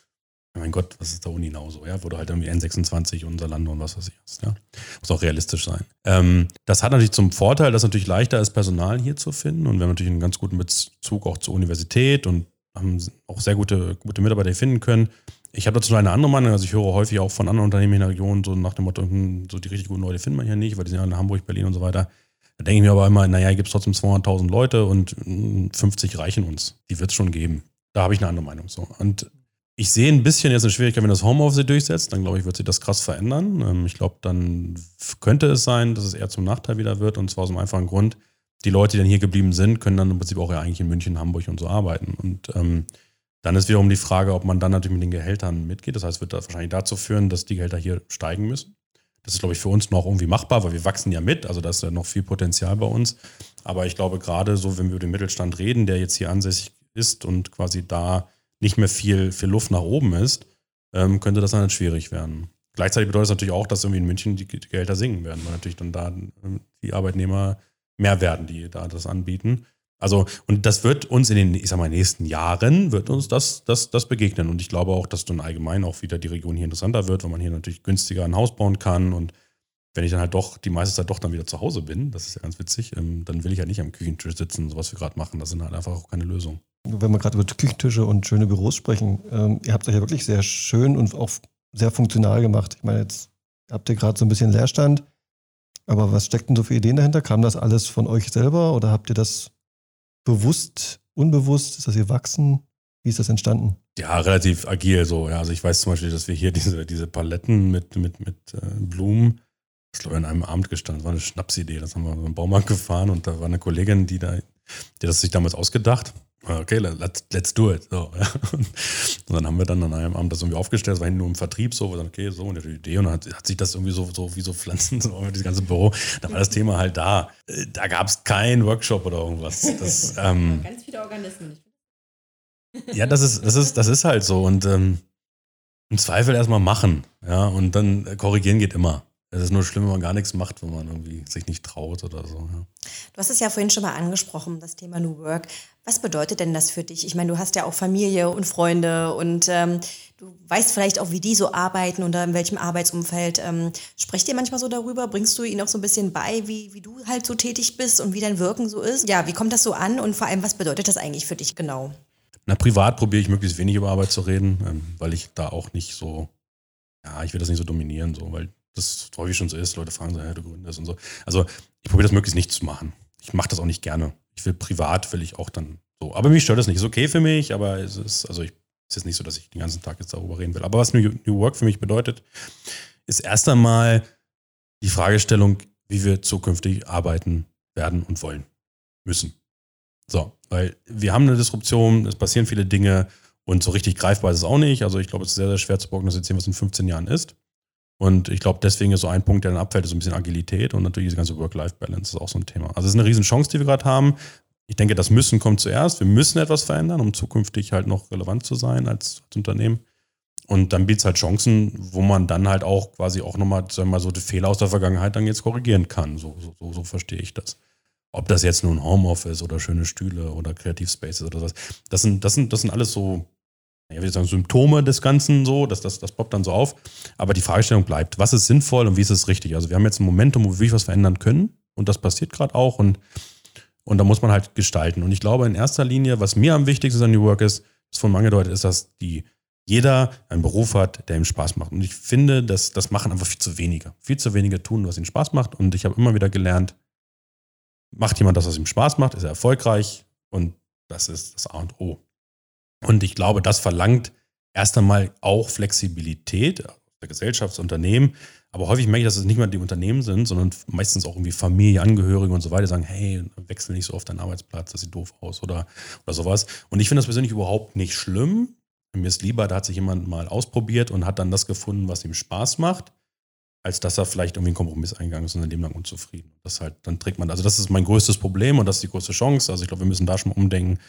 Speaker 2: mein Gott, was ist da Uni genauso, ja, wo du halt irgendwie N26 und Salando und was weiß ich hast, ja. Muss auch realistisch sein. Ähm, das hat natürlich zum Vorteil, dass es natürlich leichter ist, Personal hier zu finden und wir haben natürlich einen ganz guten Bezug auch zur Universität und haben auch sehr gute, gute Mitarbeiter finden können. Ich habe dazu eine andere Meinung, also ich höre häufig auch von anderen Unternehmen in der Region so nach dem Motto, hm, so die richtig guten Leute findet man hier nicht, weil die sind ja in Hamburg, Berlin und so weiter. Da denke ich mir aber immer, naja, hier gibt es trotzdem 200.000 Leute und 50 hm, reichen uns. Die wird es schon geben. Da habe ich eine andere Meinung so. Und ich sehe ein bisschen jetzt eine Schwierigkeit, wenn das Homeoffice durchsetzt, dann glaube ich, wird sich das krass verändern. Ähm, ich glaube, dann könnte es sein, dass es eher zum Nachteil wieder wird und zwar aus dem einfachen Grund, die Leute, die dann hier geblieben sind, können dann im Prinzip auch ja eigentlich in München, Hamburg und so arbeiten. Und ähm, dann ist wiederum die Frage, ob man dann natürlich mit den Gehältern mitgeht. Das heißt, wird das wahrscheinlich dazu führen, dass die Gehälter hier steigen müssen. Das ist, glaube ich, für uns noch irgendwie machbar, weil wir wachsen ja mit. Also da ist ja noch viel Potenzial bei uns. Aber ich glaube, gerade so, wenn wir über den Mittelstand reden, der jetzt hier ansässig ist und quasi da nicht mehr viel, viel Luft nach oben ist, ähm, könnte das dann halt schwierig werden. Gleichzeitig bedeutet es natürlich auch, dass irgendwie in München die, Gehälter sinken werden, weil natürlich dann da ähm, die Arbeitnehmer mehr werden, die da das anbieten. Also, und das wird uns in den, ich sag mal, nächsten Jahren wird uns das, das, das begegnen. Und ich glaube auch, dass dann allgemein auch wieder die Region hier interessanter wird, weil man hier natürlich günstiger ein Haus bauen kann. Und wenn ich dann halt doch die meiste Zeit doch dann wieder zu Hause bin, das ist ja ganz witzig, ähm, dann will ich ja nicht am Küchentisch sitzen, so was wir gerade machen. Das sind halt einfach auch keine Lösungen
Speaker 1: wenn wir gerade über Küchentische und schöne Büros sprechen, ähm, ihr habt euch ja wirklich sehr schön und auch sehr funktional gemacht. Ich meine, jetzt habt ihr gerade so ein bisschen Leerstand, aber was steckt denn so für Ideen dahinter? Kam das alles von euch selber oder habt ihr das bewusst, unbewusst? Ist das ihr wachsen? Wie ist das entstanden?
Speaker 2: Ja, relativ agil so. Ja, also ich weiß zum Beispiel, dass wir hier diese, diese Paletten mit, mit, mit äh, Blumen, das ist glaube ich an einem Abend gestanden, das war eine Schnapsidee. Das haben wir in den Baumarkt gefahren und da war eine Kollegin, die da, die das sich damals ausgedacht okay, let's, let's do it. So, ja. Und dann haben wir dann an einem Abend das irgendwie aufgestellt, das war nur im Vertrieb so, wir dann, okay, so eine Idee und dann hat, hat, sich das irgendwie so, so wie so Pflanzen, so das ganze Büro, da war das Thema halt da. Da gab es keinen Workshop oder irgendwas. Das, ähm, Ganz viele Organismen. Ja, das ist, das ist, das ist halt so und ähm, im Zweifel erstmal machen, ja, und dann korrigieren geht immer. Es ist nur schlimm, wenn man gar nichts macht, wenn man irgendwie sich nicht traut oder so. Ja.
Speaker 3: Du hast es ja vorhin schon mal angesprochen, das Thema New Work. Was bedeutet denn das für dich? Ich meine, du hast ja auch Familie und Freunde und ähm, du weißt vielleicht auch, wie die so arbeiten oder in welchem Arbeitsumfeld. Ähm, sprecht ihr manchmal so darüber? Bringst du ihnen auch so ein bisschen bei, wie, wie du halt so tätig bist und wie dein Wirken so ist? Ja, wie kommt das so an und vor allem, was bedeutet das eigentlich für dich genau?
Speaker 2: Na, privat probiere ich möglichst wenig über Arbeit zu reden, ähm, weil ich da auch nicht so, ja, ich will das nicht so dominieren, so, weil das häufig schon so ist. Leute fragen so, ja, du gründest und so. Also ich probiere das möglichst nicht zu machen. Ich mache das auch nicht gerne. Ich will privat, will ich auch dann so. Aber mich stört das nicht. Ist okay für mich, aber es ist, also ich, es ist nicht so, dass ich den ganzen Tag jetzt darüber reden will. Aber was New, New Work für mich bedeutet, ist erst einmal die Fragestellung, wie wir zukünftig arbeiten werden und wollen müssen. So, weil wir haben eine Disruption, es passieren viele Dinge und so richtig greifbar ist es auch nicht. Also ich glaube, es ist sehr, sehr schwer zu prognostizieren, was in 15 Jahren ist. Und ich glaube, deswegen ist so ein Punkt, der dann abfällt, ist so ein bisschen Agilität und natürlich diese ganze Work-Life-Balance ist auch so ein Thema. Also es ist eine riesen Chance, die wir gerade haben. Ich denke, das Müssen kommt zuerst. Wir müssen etwas verändern, um zukünftig halt noch relevant zu sein als, als Unternehmen. Und dann bietet es halt Chancen, wo man dann halt auch quasi auch nochmal, sagen wir mal, so die Fehler aus der Vergangenheit dann jetzt korrigieren kann. So, so, so, so verstehe ich das. Ob das jetzt nun Homeoffice oder schöne Stühle oder Kreativspaces oder was. Das sind, das sind, das sind alles so ja, wie sagen, Symptome des Ganzen so, dass das, das poppt dann so auf. Aber die Fragestellung bleibt, was ist sinnvoll und wie ist es richtig? Also wir haben jetzt ein Momentum, wo wir wirklich was verändern können und das passiert gerade auch und, und da muss man halt gestalten. Und ich glaube in erster Linie, was mir am wichtigsten an New Work ist, das von angedeutet ist, dass die jeder einen Beruf hat, der ihm Spaß macht. Und ich finde, dass das machen einfach viel zu wenige. Viel zu wenige tun, was ihnen Spaß macht. Und ich habe immer wieder gelernt, macht jemand das, was ihm Spaß macht, ist er erfolgreich und das ist das A und O. Und ich glaube, das verlangt erst einmal auch Flexibilität der Gesellschaftsunternehmen. Aber häufig merke ich, dass es nicht mehr die Unternehmen sind, sondern meistens auch irgendwie Familie, Angehörige und so weiter sagen, hey, wechsel nicht so oft deinen Arbeitsplatz, das sieht doof aus oder, oder sowas. Und ich finde das persönlich überhaupt nicht schlimm. Mir ist lieber, da hat sich jemand mal ausprobiert und hat dann das gefunden, was ihm Spaß macht, als dass er vielleicht irgendwie einen Kompromiss eingegangen ist und ein Leben lang unzufrieden. Das halt, dann trägt man, also das ist mein größtes Problem und das ist die größte Chance. Also ich glaube, wir müssen da schon mal umdenken,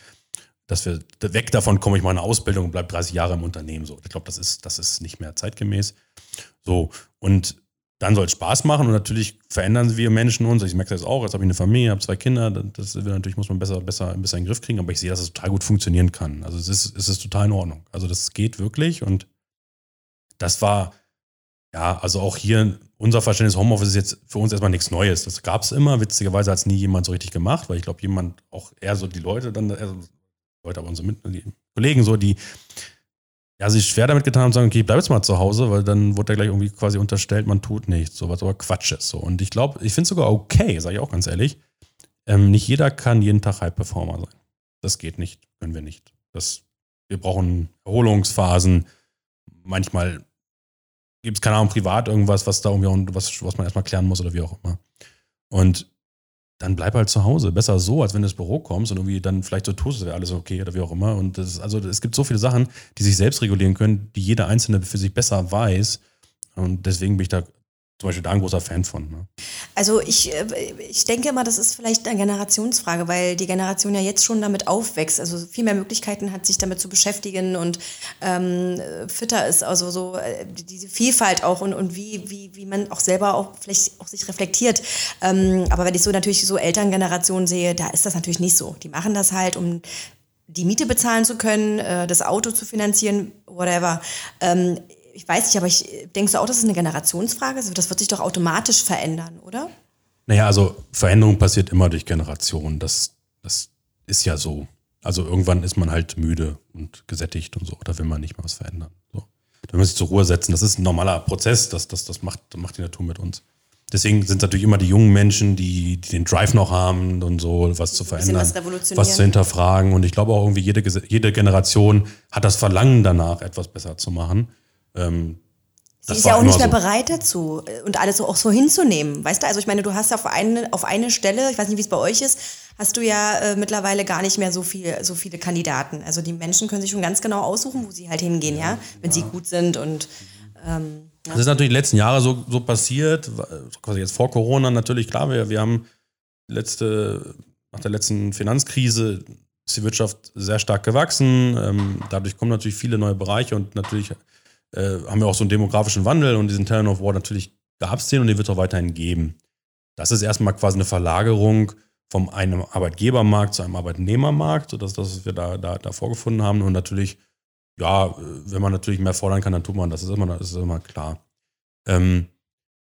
Speaker 2: dass wir weg davon kommen, ich mache eine Ausbildung und bleibe 30 Jahre im Unternehmen. So, ich glaube, das ist, das ist nicht mehr zeitgemäß. So, und dann soll es Spaß machen und natürlich verändern wir Menschen uns. Ich merke das auch, jetzt habe ich eine Familie, habe zwei Kinder, das natürlich muss man besser, besser, besser in den Griff kriegen, aber ich sehe, dass es total gut funktionieren kann. Also es ist, es ist total in Ordnung. Also das geht wirklich und das war, ja, also auch hier unser Verständnis Homeoffice ist jetzt für uns erstmal nichts Neues. Das gab es immer. Witzigerweise hat es nie jemand so richtig gemacht, weil ich glaube, jemand, auch eher so die Leute dann, also Leute, aber unsere Mit Kollegen so, die ja, sich schwer damit getan haben, sagen, okay, bleib jetzt mal zu Hause, weil dann wurde da gleich irgendwie quasi unterstellt, man tut nichts, so was aber Quatsch ist. So. Und ich glaube, ich finde es sogar okay, sage ich auch ganz ehrlich. Ähm, nicht jeder kann jeden Tag High Performer sein. Das geht nicht, können wir nicht. Das, wir brauchen Erholungsphasen. Manchmal gibt es, keine Ahnung, privat irgendwas, was da irgendwie, was, was man erstmal klären muss oder wie auch immer. Und dann bleib halt zu Hause. Besser so, als wenn du ins Büro kommst und irgendwie dann vielleicht so tust, es wäre alles okay oder wie auch immer. Und das ist, also es gibt so viele Sachen, die sich selbst regulieren können, die jeder Einzelne für sich besser weiß. Und deswegen bin ich da zum Beispiel da ein großer Fan von. Ne?
Speaker 3: Also ich, äh, ich denke immer, das ist vielleicht eine Generationsfrage, weil die Generation ja jetzt schon damit aufwächst, also viel mehr Möglichkeiten hat, sich damit zu beschäftigen und ähm, fitter ist, also so äh, diese Vielfalt auch und, und wie, wie, wie man auch selber auch vielleicht auch sich reflektiert. Ähm, aber wenn ich so natürlich so Elterngenerationen sehe, da ist das natürlich nicht so. Die machen das halt, um die Miete bezahlen zu können, äh, das Auto zu finanzieren, whatever. Ähm, ich weiß nicht, aber ich denkst du auch, das ist eine Generationsfrage? Also das wird sich doch automatisch verändern, oder?
Speaker 2: Naja, also Veränderung passiert immer durch Generationen. Das, das ist ja so. Also irgendwann ist man halt müde und gesättigt und so. Da will man nicht mal was verändern. So. Da will man sich zur Ruhe setzen. Das ist ein normaler Prozess. Das, das, das macht, macht die Natur mit uns. Deswegen sind es natürlich immer die jungen Menschen, die, die den Drive noch haben und so was zu verändern, was, was, zu hinterfragen. Und ich glaube auch irgendwie jede, jede Generation hat das Verlangen danach, etwas besser zu machen. Ähm,
Speaker 3: Sie ist ja auch nicht mehr so. bereit dazu äh, und alles so auch so hinzunehmen. Weißt du, also ich meine, du hast auf eine, auf eine Stelle, ich weiß nicht, wie es bei euch ist, hast du ja äh, mittlerweile gar nicht mehr so, viel, so viele Kandidaten. Also die Menschen können sich schon ganz genau aussuchen, wo sie halt hingehen, ja, ja wenn ja. sie gut sind und ähm,
Speaker 2: ja. Das ist natürlich die letzten Jahre so, so passiert, quasi jetzt vor Corona natürlich, klar, wir, wir haben letzte, nach der letzten Finanzkrise ist die Wirtschaft sehr stark gewachsen. Ähm, dadurch kommen natürlich viele neue Bereiche und natürlich äh, haben wir auch so einen demografischen Wandel und diesen Talent of War natürlich gab es den und den wird es auch weiterhin geben. Das ist erstmal quasi eine Verlagerung vom einem Arbeitgebermarkt zu einem Arbeitnehmermarkt, sodass das, wir da, da, da vorgefunden haben. Und natürlich, ja, wenn man natürlich mehr fordern kann, dann tut man das. Das ist immer, das ist immer klar. Ähm,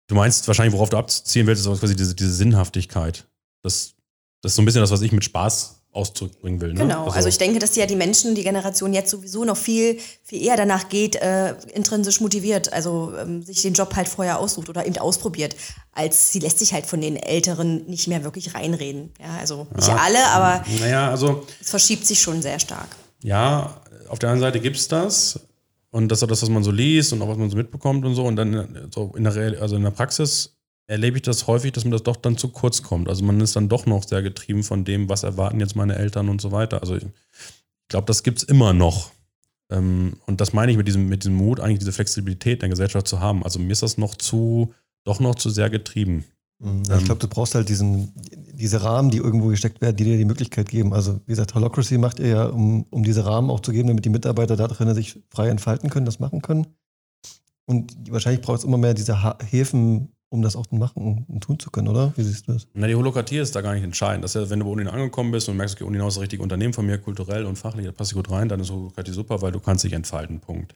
Speaker 2: du meinst wahrscheinlich, worauf du abziehen willst, ist quasi diese, diese Sinnhaftigkeit. Das, das ist so ein bisschen das, was ich mit Spaß ausdrücken will. Ne?
Speaker 3: Genau, also, also, ich denke, dass ja die Menschen, die Generation jetzt sowieso noch viel, viel eher danach geht, äh, intrinsisch motiviert, also ähm, sich den Job halt vorher aussucht oder eben ausprobiert, als sie lässt sich halt von den Älteren nicht mehr wirklich reinreden. Ja, also nicht ja, alle, aber
Speaker 2: naja, also,
Speaker 3: es verschiebt sich schon sehr stark.
Speaker 2: Ja, auf der einen Seite gibt es das und das ist auch das, was man so liest und auch was man so mitbekommt und so und dann so in der, Real, also in der Praxis erlebe ich das häufig, dass mir das doch dann zu kurz kommt. Also man ist dann doch noch sehr getrieben von dem, was erwarten jetzt meine Eltern und so weiter. Also ich glaube, das gibt es immer noch. Ähm, und das meine ich mit diesem, mit diesem Mut, eigentlich diese Flexibilität in der Gesellschaft zu haben. Also mir ist das noch zu, doch noch zu sehr getrieben.
Speaker 1: Mhm. Ich glaube, du brauchst halt diesen, diese Rahmen, die irgendwo gesteckt werden, die dir die Möglichkeit geben. Also, wie gesagt, Holocracy macht ihr ja, um, um diese Rahmen auch zu geben, damit die Mitarbeiter da drinnen sich frei entfalten können, das machen können. Und wahrscheinlich braucht es immer mehr diese Häfen, um das auch machen und tun zu können, oder? Wie siehst du das?
Speaker 2: Na, die Holokratie ist da gar nicht entscheidend. Das ist ja, wenn du bei Unin angekommen bist und merkst, okay, Unin ist das richtige Unternehmen von mir, kulturell und fachlich, da passt gut rein, dann ist Holokratie super, weil du kannst dich entfalten, Punkt.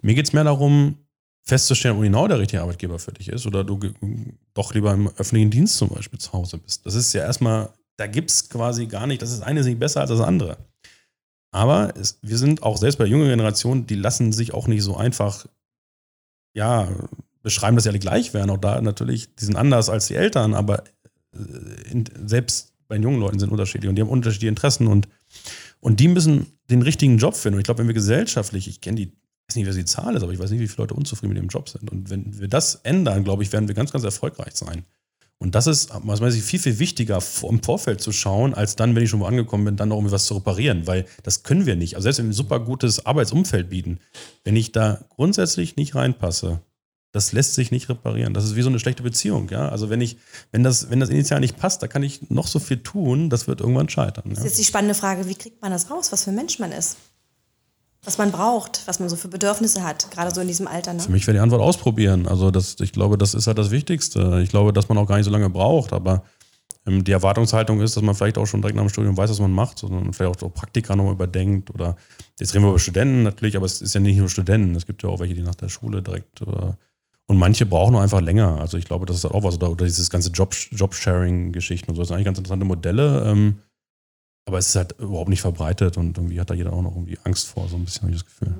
Speaker 2: Mir geht es mehr darum, festzustellen, ob Uninau der richtige Arbeitgeber für dich ist oder du doch lieber im öffentlichen Dienst zum Beispiel zu Hause bist. Das ist ja erstmal, da gibt es quasi gar nicht, das ist eine nicht besser als das andere. Aber es, wir sind auch selbst bei jungen Generation, die lassen sich auch nicht so einfach, ja, beschreiben, dass sie alle gleich wären. Auch da natürlich, die sind anders als die Eltern, aber äh, in, selbst bei den jungen Leuten sind unterschiedlich und die haben unterschiedliche Interessen und, und die müssen den richtigen Job finden. Und ich glaube, wenn wir gesellschaftlich, ich kenne die, ich weiß nicht, wer die Zahl ist, aber ich weiß nicht, wie viele Leute unzufrieden mit dem Job sind. Und wenn wir das ändern, glaube ich, werden wir ganz, ganz erfolgreich sein. Und das ist, was weiß ich, viel, viel wichtiger im Vorfeld zu schauen, als dann, wenn ich schon wo angekommen bin, dann noch irgendwie was zu reparieren, weil das können wir nicht. Also selbst wenn wir ein super gutes Arbeitsumfeld bieten, wenn ich da grundsätzlich nicht reinpasse, das lässt sich nicht reparieren. Das ist wie so eine schlechte Beziehung, ja. Also wenn ich, wenn das, wenn das initial nicht passt, da kann ich noch so viel tun, das wird irgendwann scheitern.
Speaker 3: Das
Speaker 2: ist
Speaker 3: jetzt die spannende Frage, wie kriegt man das raus, was für ein Mensch man ist? Was man braucht, was man so für Bedürfnisse hat, gerade so in diesem Alter. Ne?
Speaker 2: Für mich wäre die Antwort ausprobieren. Also das, ich glaube, das ist halt das Wichtigste. Ich glaube, dass man auch gar nicht so lange braucht, aber ähm, die Erwartungshaltung ist, dass man vielleicht auch schon direkt nach dem Studium weiß, was man macht, sondern vielleicht auch so Praktika nochmal überdenkt oder jetzt reden wir über Studenten natürlich, aber es ist ja nicht nur Studenten. Es gibt ja auch welche, die nach der Schule direkt oder und manche brauchen nur einfach länger. Also ich glaube, das ist halt auch was. Oder, oder dieses ganze Job, Job-Sharing-Geschichten und so. Das sind eigentlich ganz interessante Modelle. Ähm, aber es ist halt überhaupt nicht verbreitet und irgendwie hat da jeder auch noch irgendwie Angst vor, so ein bisschen habe ich das Gefühl.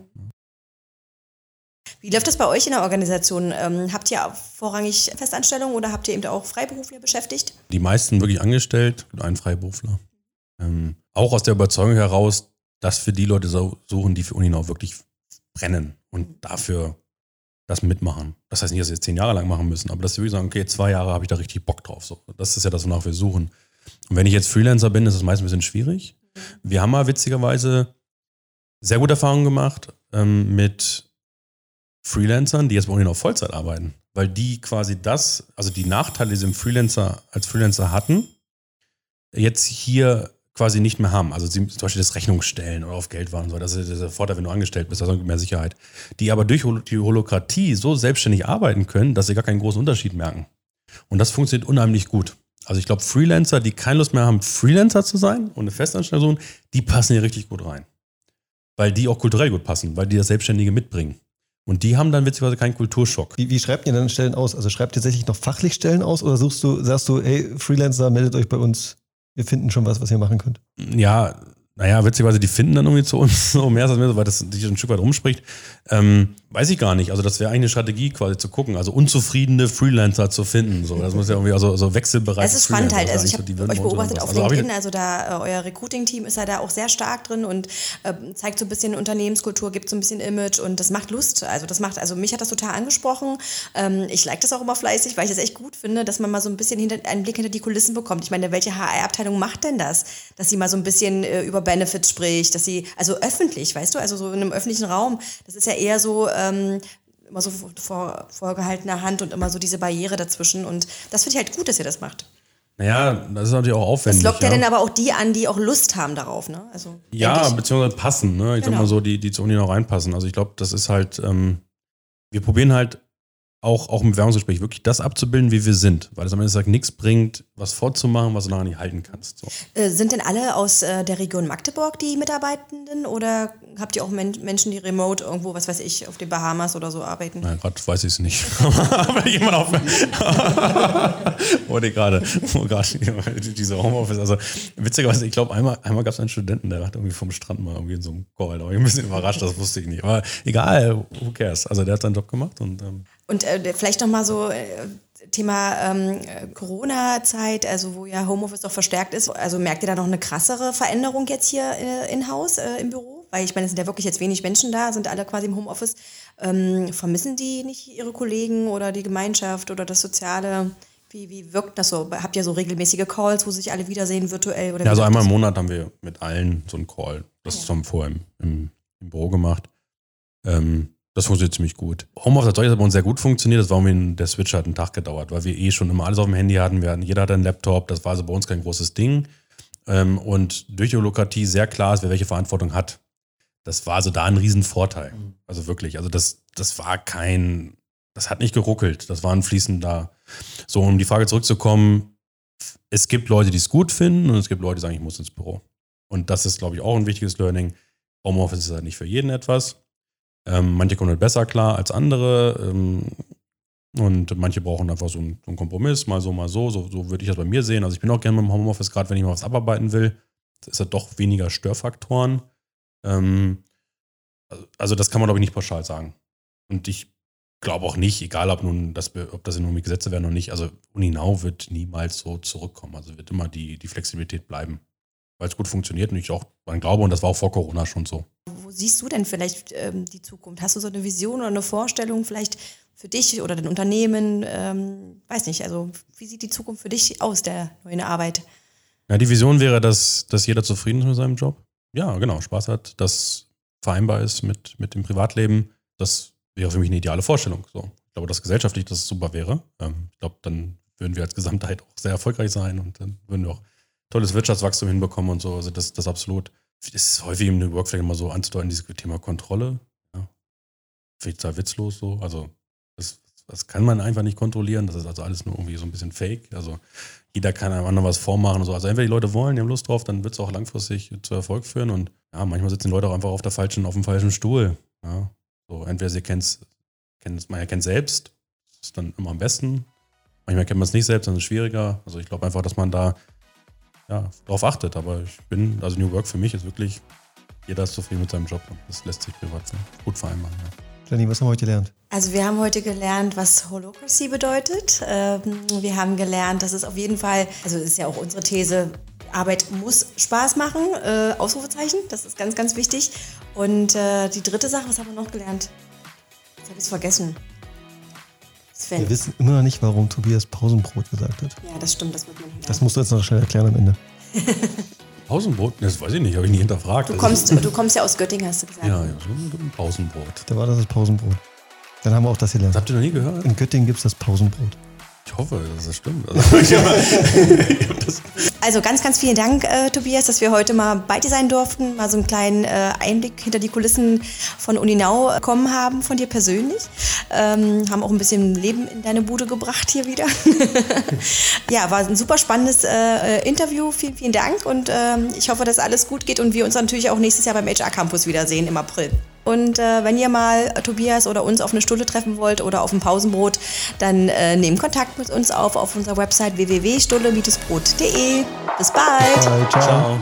Speaker 3: Wie läuft das bei euch in der Organisation? Ähm, habt ihr vorrangig Festanstellungen oder habt ihr eben auch Freiberufler beschäftigt?
Speaker 2: Die meisten wirklich angestellt, ein Freiberufler. Ähm, auch aus der Überzeugung heraus, dass wir die Leute suchen, die für Uni noch wirklich brennen und dafür das mitmachen. Das heißt nicht, dass sie jetzt zehn Jahre lang machen müssen, aber dass sie wirklich sagen, okay, zwei Jahre habe ich da richtig Bock drauf. So, das ist ja das, wonach wir suchen. Und wenn ich jetzt Freelancer bin, ist es meistens ein bisschen schwierig. Wir haben mal witzigerweise sehr gute Erfahrungen gemacht ähm, mit Freelancern, die jetzt bei uns noch Vollzeit arbeiten. Weil die quasi das, also die Nachteile, die sie im Freelancer als Freelancer hatten, jetzt hier quasi nicht mehr haben. Also zum Beispiel das Rechnungsstellen oder auf Geld waren und so. Das ist der Vorteil, wenn du angestellt bist, also mehr Sicherheit. Die aber durch die Holokratie so selbstständig arbeiten können, dass sie gar keinen großen Unterschied merken. Und das funktioniert unheimlich gut. Also ich glaube, Freelancer, die keine Lust mehr haben, Freelancer zu sein und eine Festanstellung, die passen hier richtig gut rein. Weil die auch kulturell gut passen, weil die das Selbstständige mitbringen. Und die haben dann witzigerweise keinen Kulturschock.
Speaker 1: Wie, wie schreibt ihr dann Stellen aus? Also schreibt ihr tatsächlich noch fachlich Stellen aus oder suchst du, sagst du, hey, Freelancer, meldet euch bei uns? Wir finden schon was, was ihr machen könnt.
Speaker 2: Ja, naja, witzigerweise, die finden dann irgendwie zu uns so mehr als mehr, weil das sich ein Stück weit rumspricht. Ähm, weiß ich gar nicht. Also, das wäre eigentlich eine Strategie, quasi zu gucken. Also, unzufriedene Freelancer zu finden. So, das muss ja irgendwie, also, so Wechselbereich.
Speaker 3: Es ist spannend halt. Also, ich habe so euch beobachtet auf also, LinkedIn. Also, da, äh, euer Recruiting-Team ist ja da auch sehr stark drin und äh, zeigt so ein bisschen Unternehmenskultur, gibt so ein bisschen Image und das macht Lust. Also, das macht, also, mich hat das total angesprochen. Ähm, ich like das auch immer fleißig, weil ich das echt gut finde, dass man mal so ein bisschen hinter, einen Blick hinter die Kulissen bekommt. Ich meine, welche HR-Abteilung macht denn das? Dass sie mal so ein bisschen äh, über Benefits spricht, dass sie, also öffentlich, weißt du, also so in einem öffentlichen Raum, das ist ja eher so, ähm, immer so vor, vorgehaltener Hand und immer so diese Barriere dazwischen. Und das finde ich halt gut, dass ihr das macht.
Speaker 2: Naja, das ist natürlich auch aufwendig.
Speaker 3: Das lockt ja, ja dann aber auch die an, die auch Lust haben darauf, ne? Also,
Speaker 2: ja, beziehungsweise passen, ne? Ich genau. sag mal so, die, die zur Uni noch reinpassen. Also ich glaube, das ist halt, ähm, wir probieren halt auch, auch im Bewerbungsgespräch wirklich das abzubilden, wie wir sind. Weil es am Ende sagt, nichts bringt, was vorzumachen, was du nachher nicht halten kannst. So.
Speaker 3: Äh, sind denn alle aus äh, der Region Magdeburg die Mitarbeitenden oder habt ihr auch Men Menschen, die remote irgendwo, was weiß ich, auf den Bahamas oder so arbeiten?
Speaker 2: Na, gerade weiß ich es nicht. Aber jemand auf. Wurde gerade diese Homeoffice. Also witzigerweise, ich glaube, einmal, einmal gab es einen Studenten, der hat irgendwie vom Strand mal irgendwie in so einem Call. Da war ich ein bisschen überrascht, das wusste ich nicht. Aber egal, who cares? Also der hat seinen Job gemacht und. Ähm,
Speaker 3: und äh, vielleicht noch mal so äh, Thema ähm, Corona-Zeit, also wo ja Homeoffice doch verstärkt ist. Also merkt ihr da noch eine krassere Veränderung jetzt hier äh, in-house äh, im Büro? Weil ich meine, es sind ja wirklich jetzt wenig Menschen da, sind alle quasi im Homeoffice. Ähm, vermissen die nicht ihre Kollegen oder die Gemeinschaft oder das Soziale? Wie, wie wirkt das so? Habt ihr so regelmäßige Calls, wo sich alle wiedersehen virtuell? Oder
Speaker 2: ja, also einmal im Monat haben wir mit allen so einen Call. Das ja. haben wir vorher im, im, im Büro gemacht. Ähm, das funktioniert ziemlich gut. Homeoffice hat bei uns sehr gut funktioniert. Das war irgendwie, der Switch hat einen Tag gedauert, weil wir eh schon immer alles auf dem Handy hatten. Wir hatten jeder hatte einen Laptop. Das war also bei uns kein großes Ding. Ähm, und durch die Holokratie sehr klar ist, wer welche Verantwortung hat. Das war also da ein Riesenvorteil. Also wirklich. Also das, das war kein, das hat nicht geruckelt. Das war ein fließender So, um die Frage zurückzukommen, es gibt Leute, die es gut finden und es gibt Leute, die sagen, ich muss ins Büro. Und das ist, glaube ich, auch ein wichtiges Learning. Homeoffice ist halt nicht für jeden etwas. Ähm, manche kommen halt besser klar als andere. Ähm, und manche brauchen einfach so einen, so einen, Kompromiss, mal so, mal so. so. So würde ich das bei mir sehen. Also ich bin auch gerne dem Homeoffice, gerade wenn ich mal was abarbeiten will. Das ist ja doch weniger Störfaktoren. Ähm, also das kann man, glaube ich, nicht pauschal sagen. Und ich glaube auch nicht, egal ob nun das, ob das in Gesetze werden oder nicht, also Uninau wird niemals so zurückkommen. Also wird immer die, die Flexibilität bleiben. Weil es gut funktioniert und ich auch daran glaube, und das war auch vor Corona schon so.
Speaker 3: Siehst du denn vielleicht ähm, die Zukunft? Hast du so eine Vision oder eine Vorstellung vielleicht für dich oder dein Unternehmen? Ähm, weiß nicht, also wie sieht die Zukunft für dich aus, der neuen Arbeit?
Speaker 2: Ja, die Vision wäre, dass, dass jeder zufrieden ist mit seinem Job. Ja, genau, Spaß hat, dass vereinbar ist mit, mit dem Privatleben. Das wäre für mich eine ideale Vorstellung. So. Ich glaube, dass gesellschaftlich das super wäre. Ähm, ich glaube, dann würden wir als Gesamtheit auch sehr erfolgreich sein und dann würden wir auch tolles Wirtschaftswachstum hinbekommen und so. Also das, das absolut. Ist häufig im New Work vielleicht immer so anzudeuten, dieses Thema Kontrolle. Ja. Ich total witzlos so. Also das, das kann man einfach nicht kontrollieren. Das ist also alles nur irgendwie so ein bisschen fake. Also jeder kann einem anderen was vormachen und so. Also entweder die Leute wollen, die haben Lust drauf, dann wird es auch langfristig zu Erfolg führen. Und ja, manchmal sitzen die Leute auch einfach auf der falschen, auf dem falschen Stuhl. Ja. So, entweder sie kennen es, man erkennt selbst, ist dann immer am besten. Manchmal kennt man es nicht selbst, dann ist es schwieriger. Also ich glaube einfach, dass man da ja, darauf achtet. Aber ich bin, also New Work für mich ist wirklich, jeder ist zufrieden mit seinem Job und das lässt sich privat gut vereinbaren. Ja.
Speaker 1: Jenny, was haben wir heute gelernt?
Speaker 3: Also wir haben heute gelernt, was Holocracy bedeutet. Ähm, wir haben gelernt, dass es auf jeden Fall, also das ist ja auch unsere These, Arbeit muss Spaß machen, äh, Ausrufezeichen, das ist ganz, ganz wichtig. Und äh, die dritte Sache, was haben wir noch gelernt? Jetzt habe ich es vergessen.
Speaker 1: Sven. Wir wissen immer noch nicht, warum Tobias Pausenbrot gesagt hat.
Speaker 3: Ja, das stimmt, das wird man
Speaker 1: Das musst du jetzt noch schnell erklären am Ende.
Speaker 2: Pausenbrot? Das weiß ich nicht, habe ich nie hinterfragt.
Speaker 3: Du also kommst, du kommst ja aus Göttingen, hast du gesagt.
Speaker 2: Ja, ja, so ein Pausenbrot.
Speaker 1: Da war das das Pausenbrot. Dann haben wir auch das gelernt.
Speaker 2: Das habt ihr noch nie gehört?
Speaker 1: In Göttingen gibt es das Pausenbrot.
Speaker 2: Ich hoffe, dass das stimmt.
Speaker 3: Also, ganz, ganz vielen Dank, äh, Tobias, dass wir heute mal bei dir sein durften, mal so einen kleinen äh, Einblick hinter die Kulissen von Uninau bekommen haben, von dir persönlich. Ähm, haben auch ein bisschen Leben in deine Bude gebracht hier wieder. ja, war ein super spannendes äh, Interview. Vielen, vielen Dank und ähm, ich hoffe, dass alles gut geht und wir uns natürlich auch nächstes Jahr beim HR Campus wiedersehen im April. Und äh, wenn ihr mal Tobias oder uns auf eine Stunde treffen wollt oder auf ein Pausenbrot, dann äh, nehmt Kontakt mit uns auf auf unserer Website www.stulle-brot.de. Bis bald.
Speaker 1: Ciao. ciao.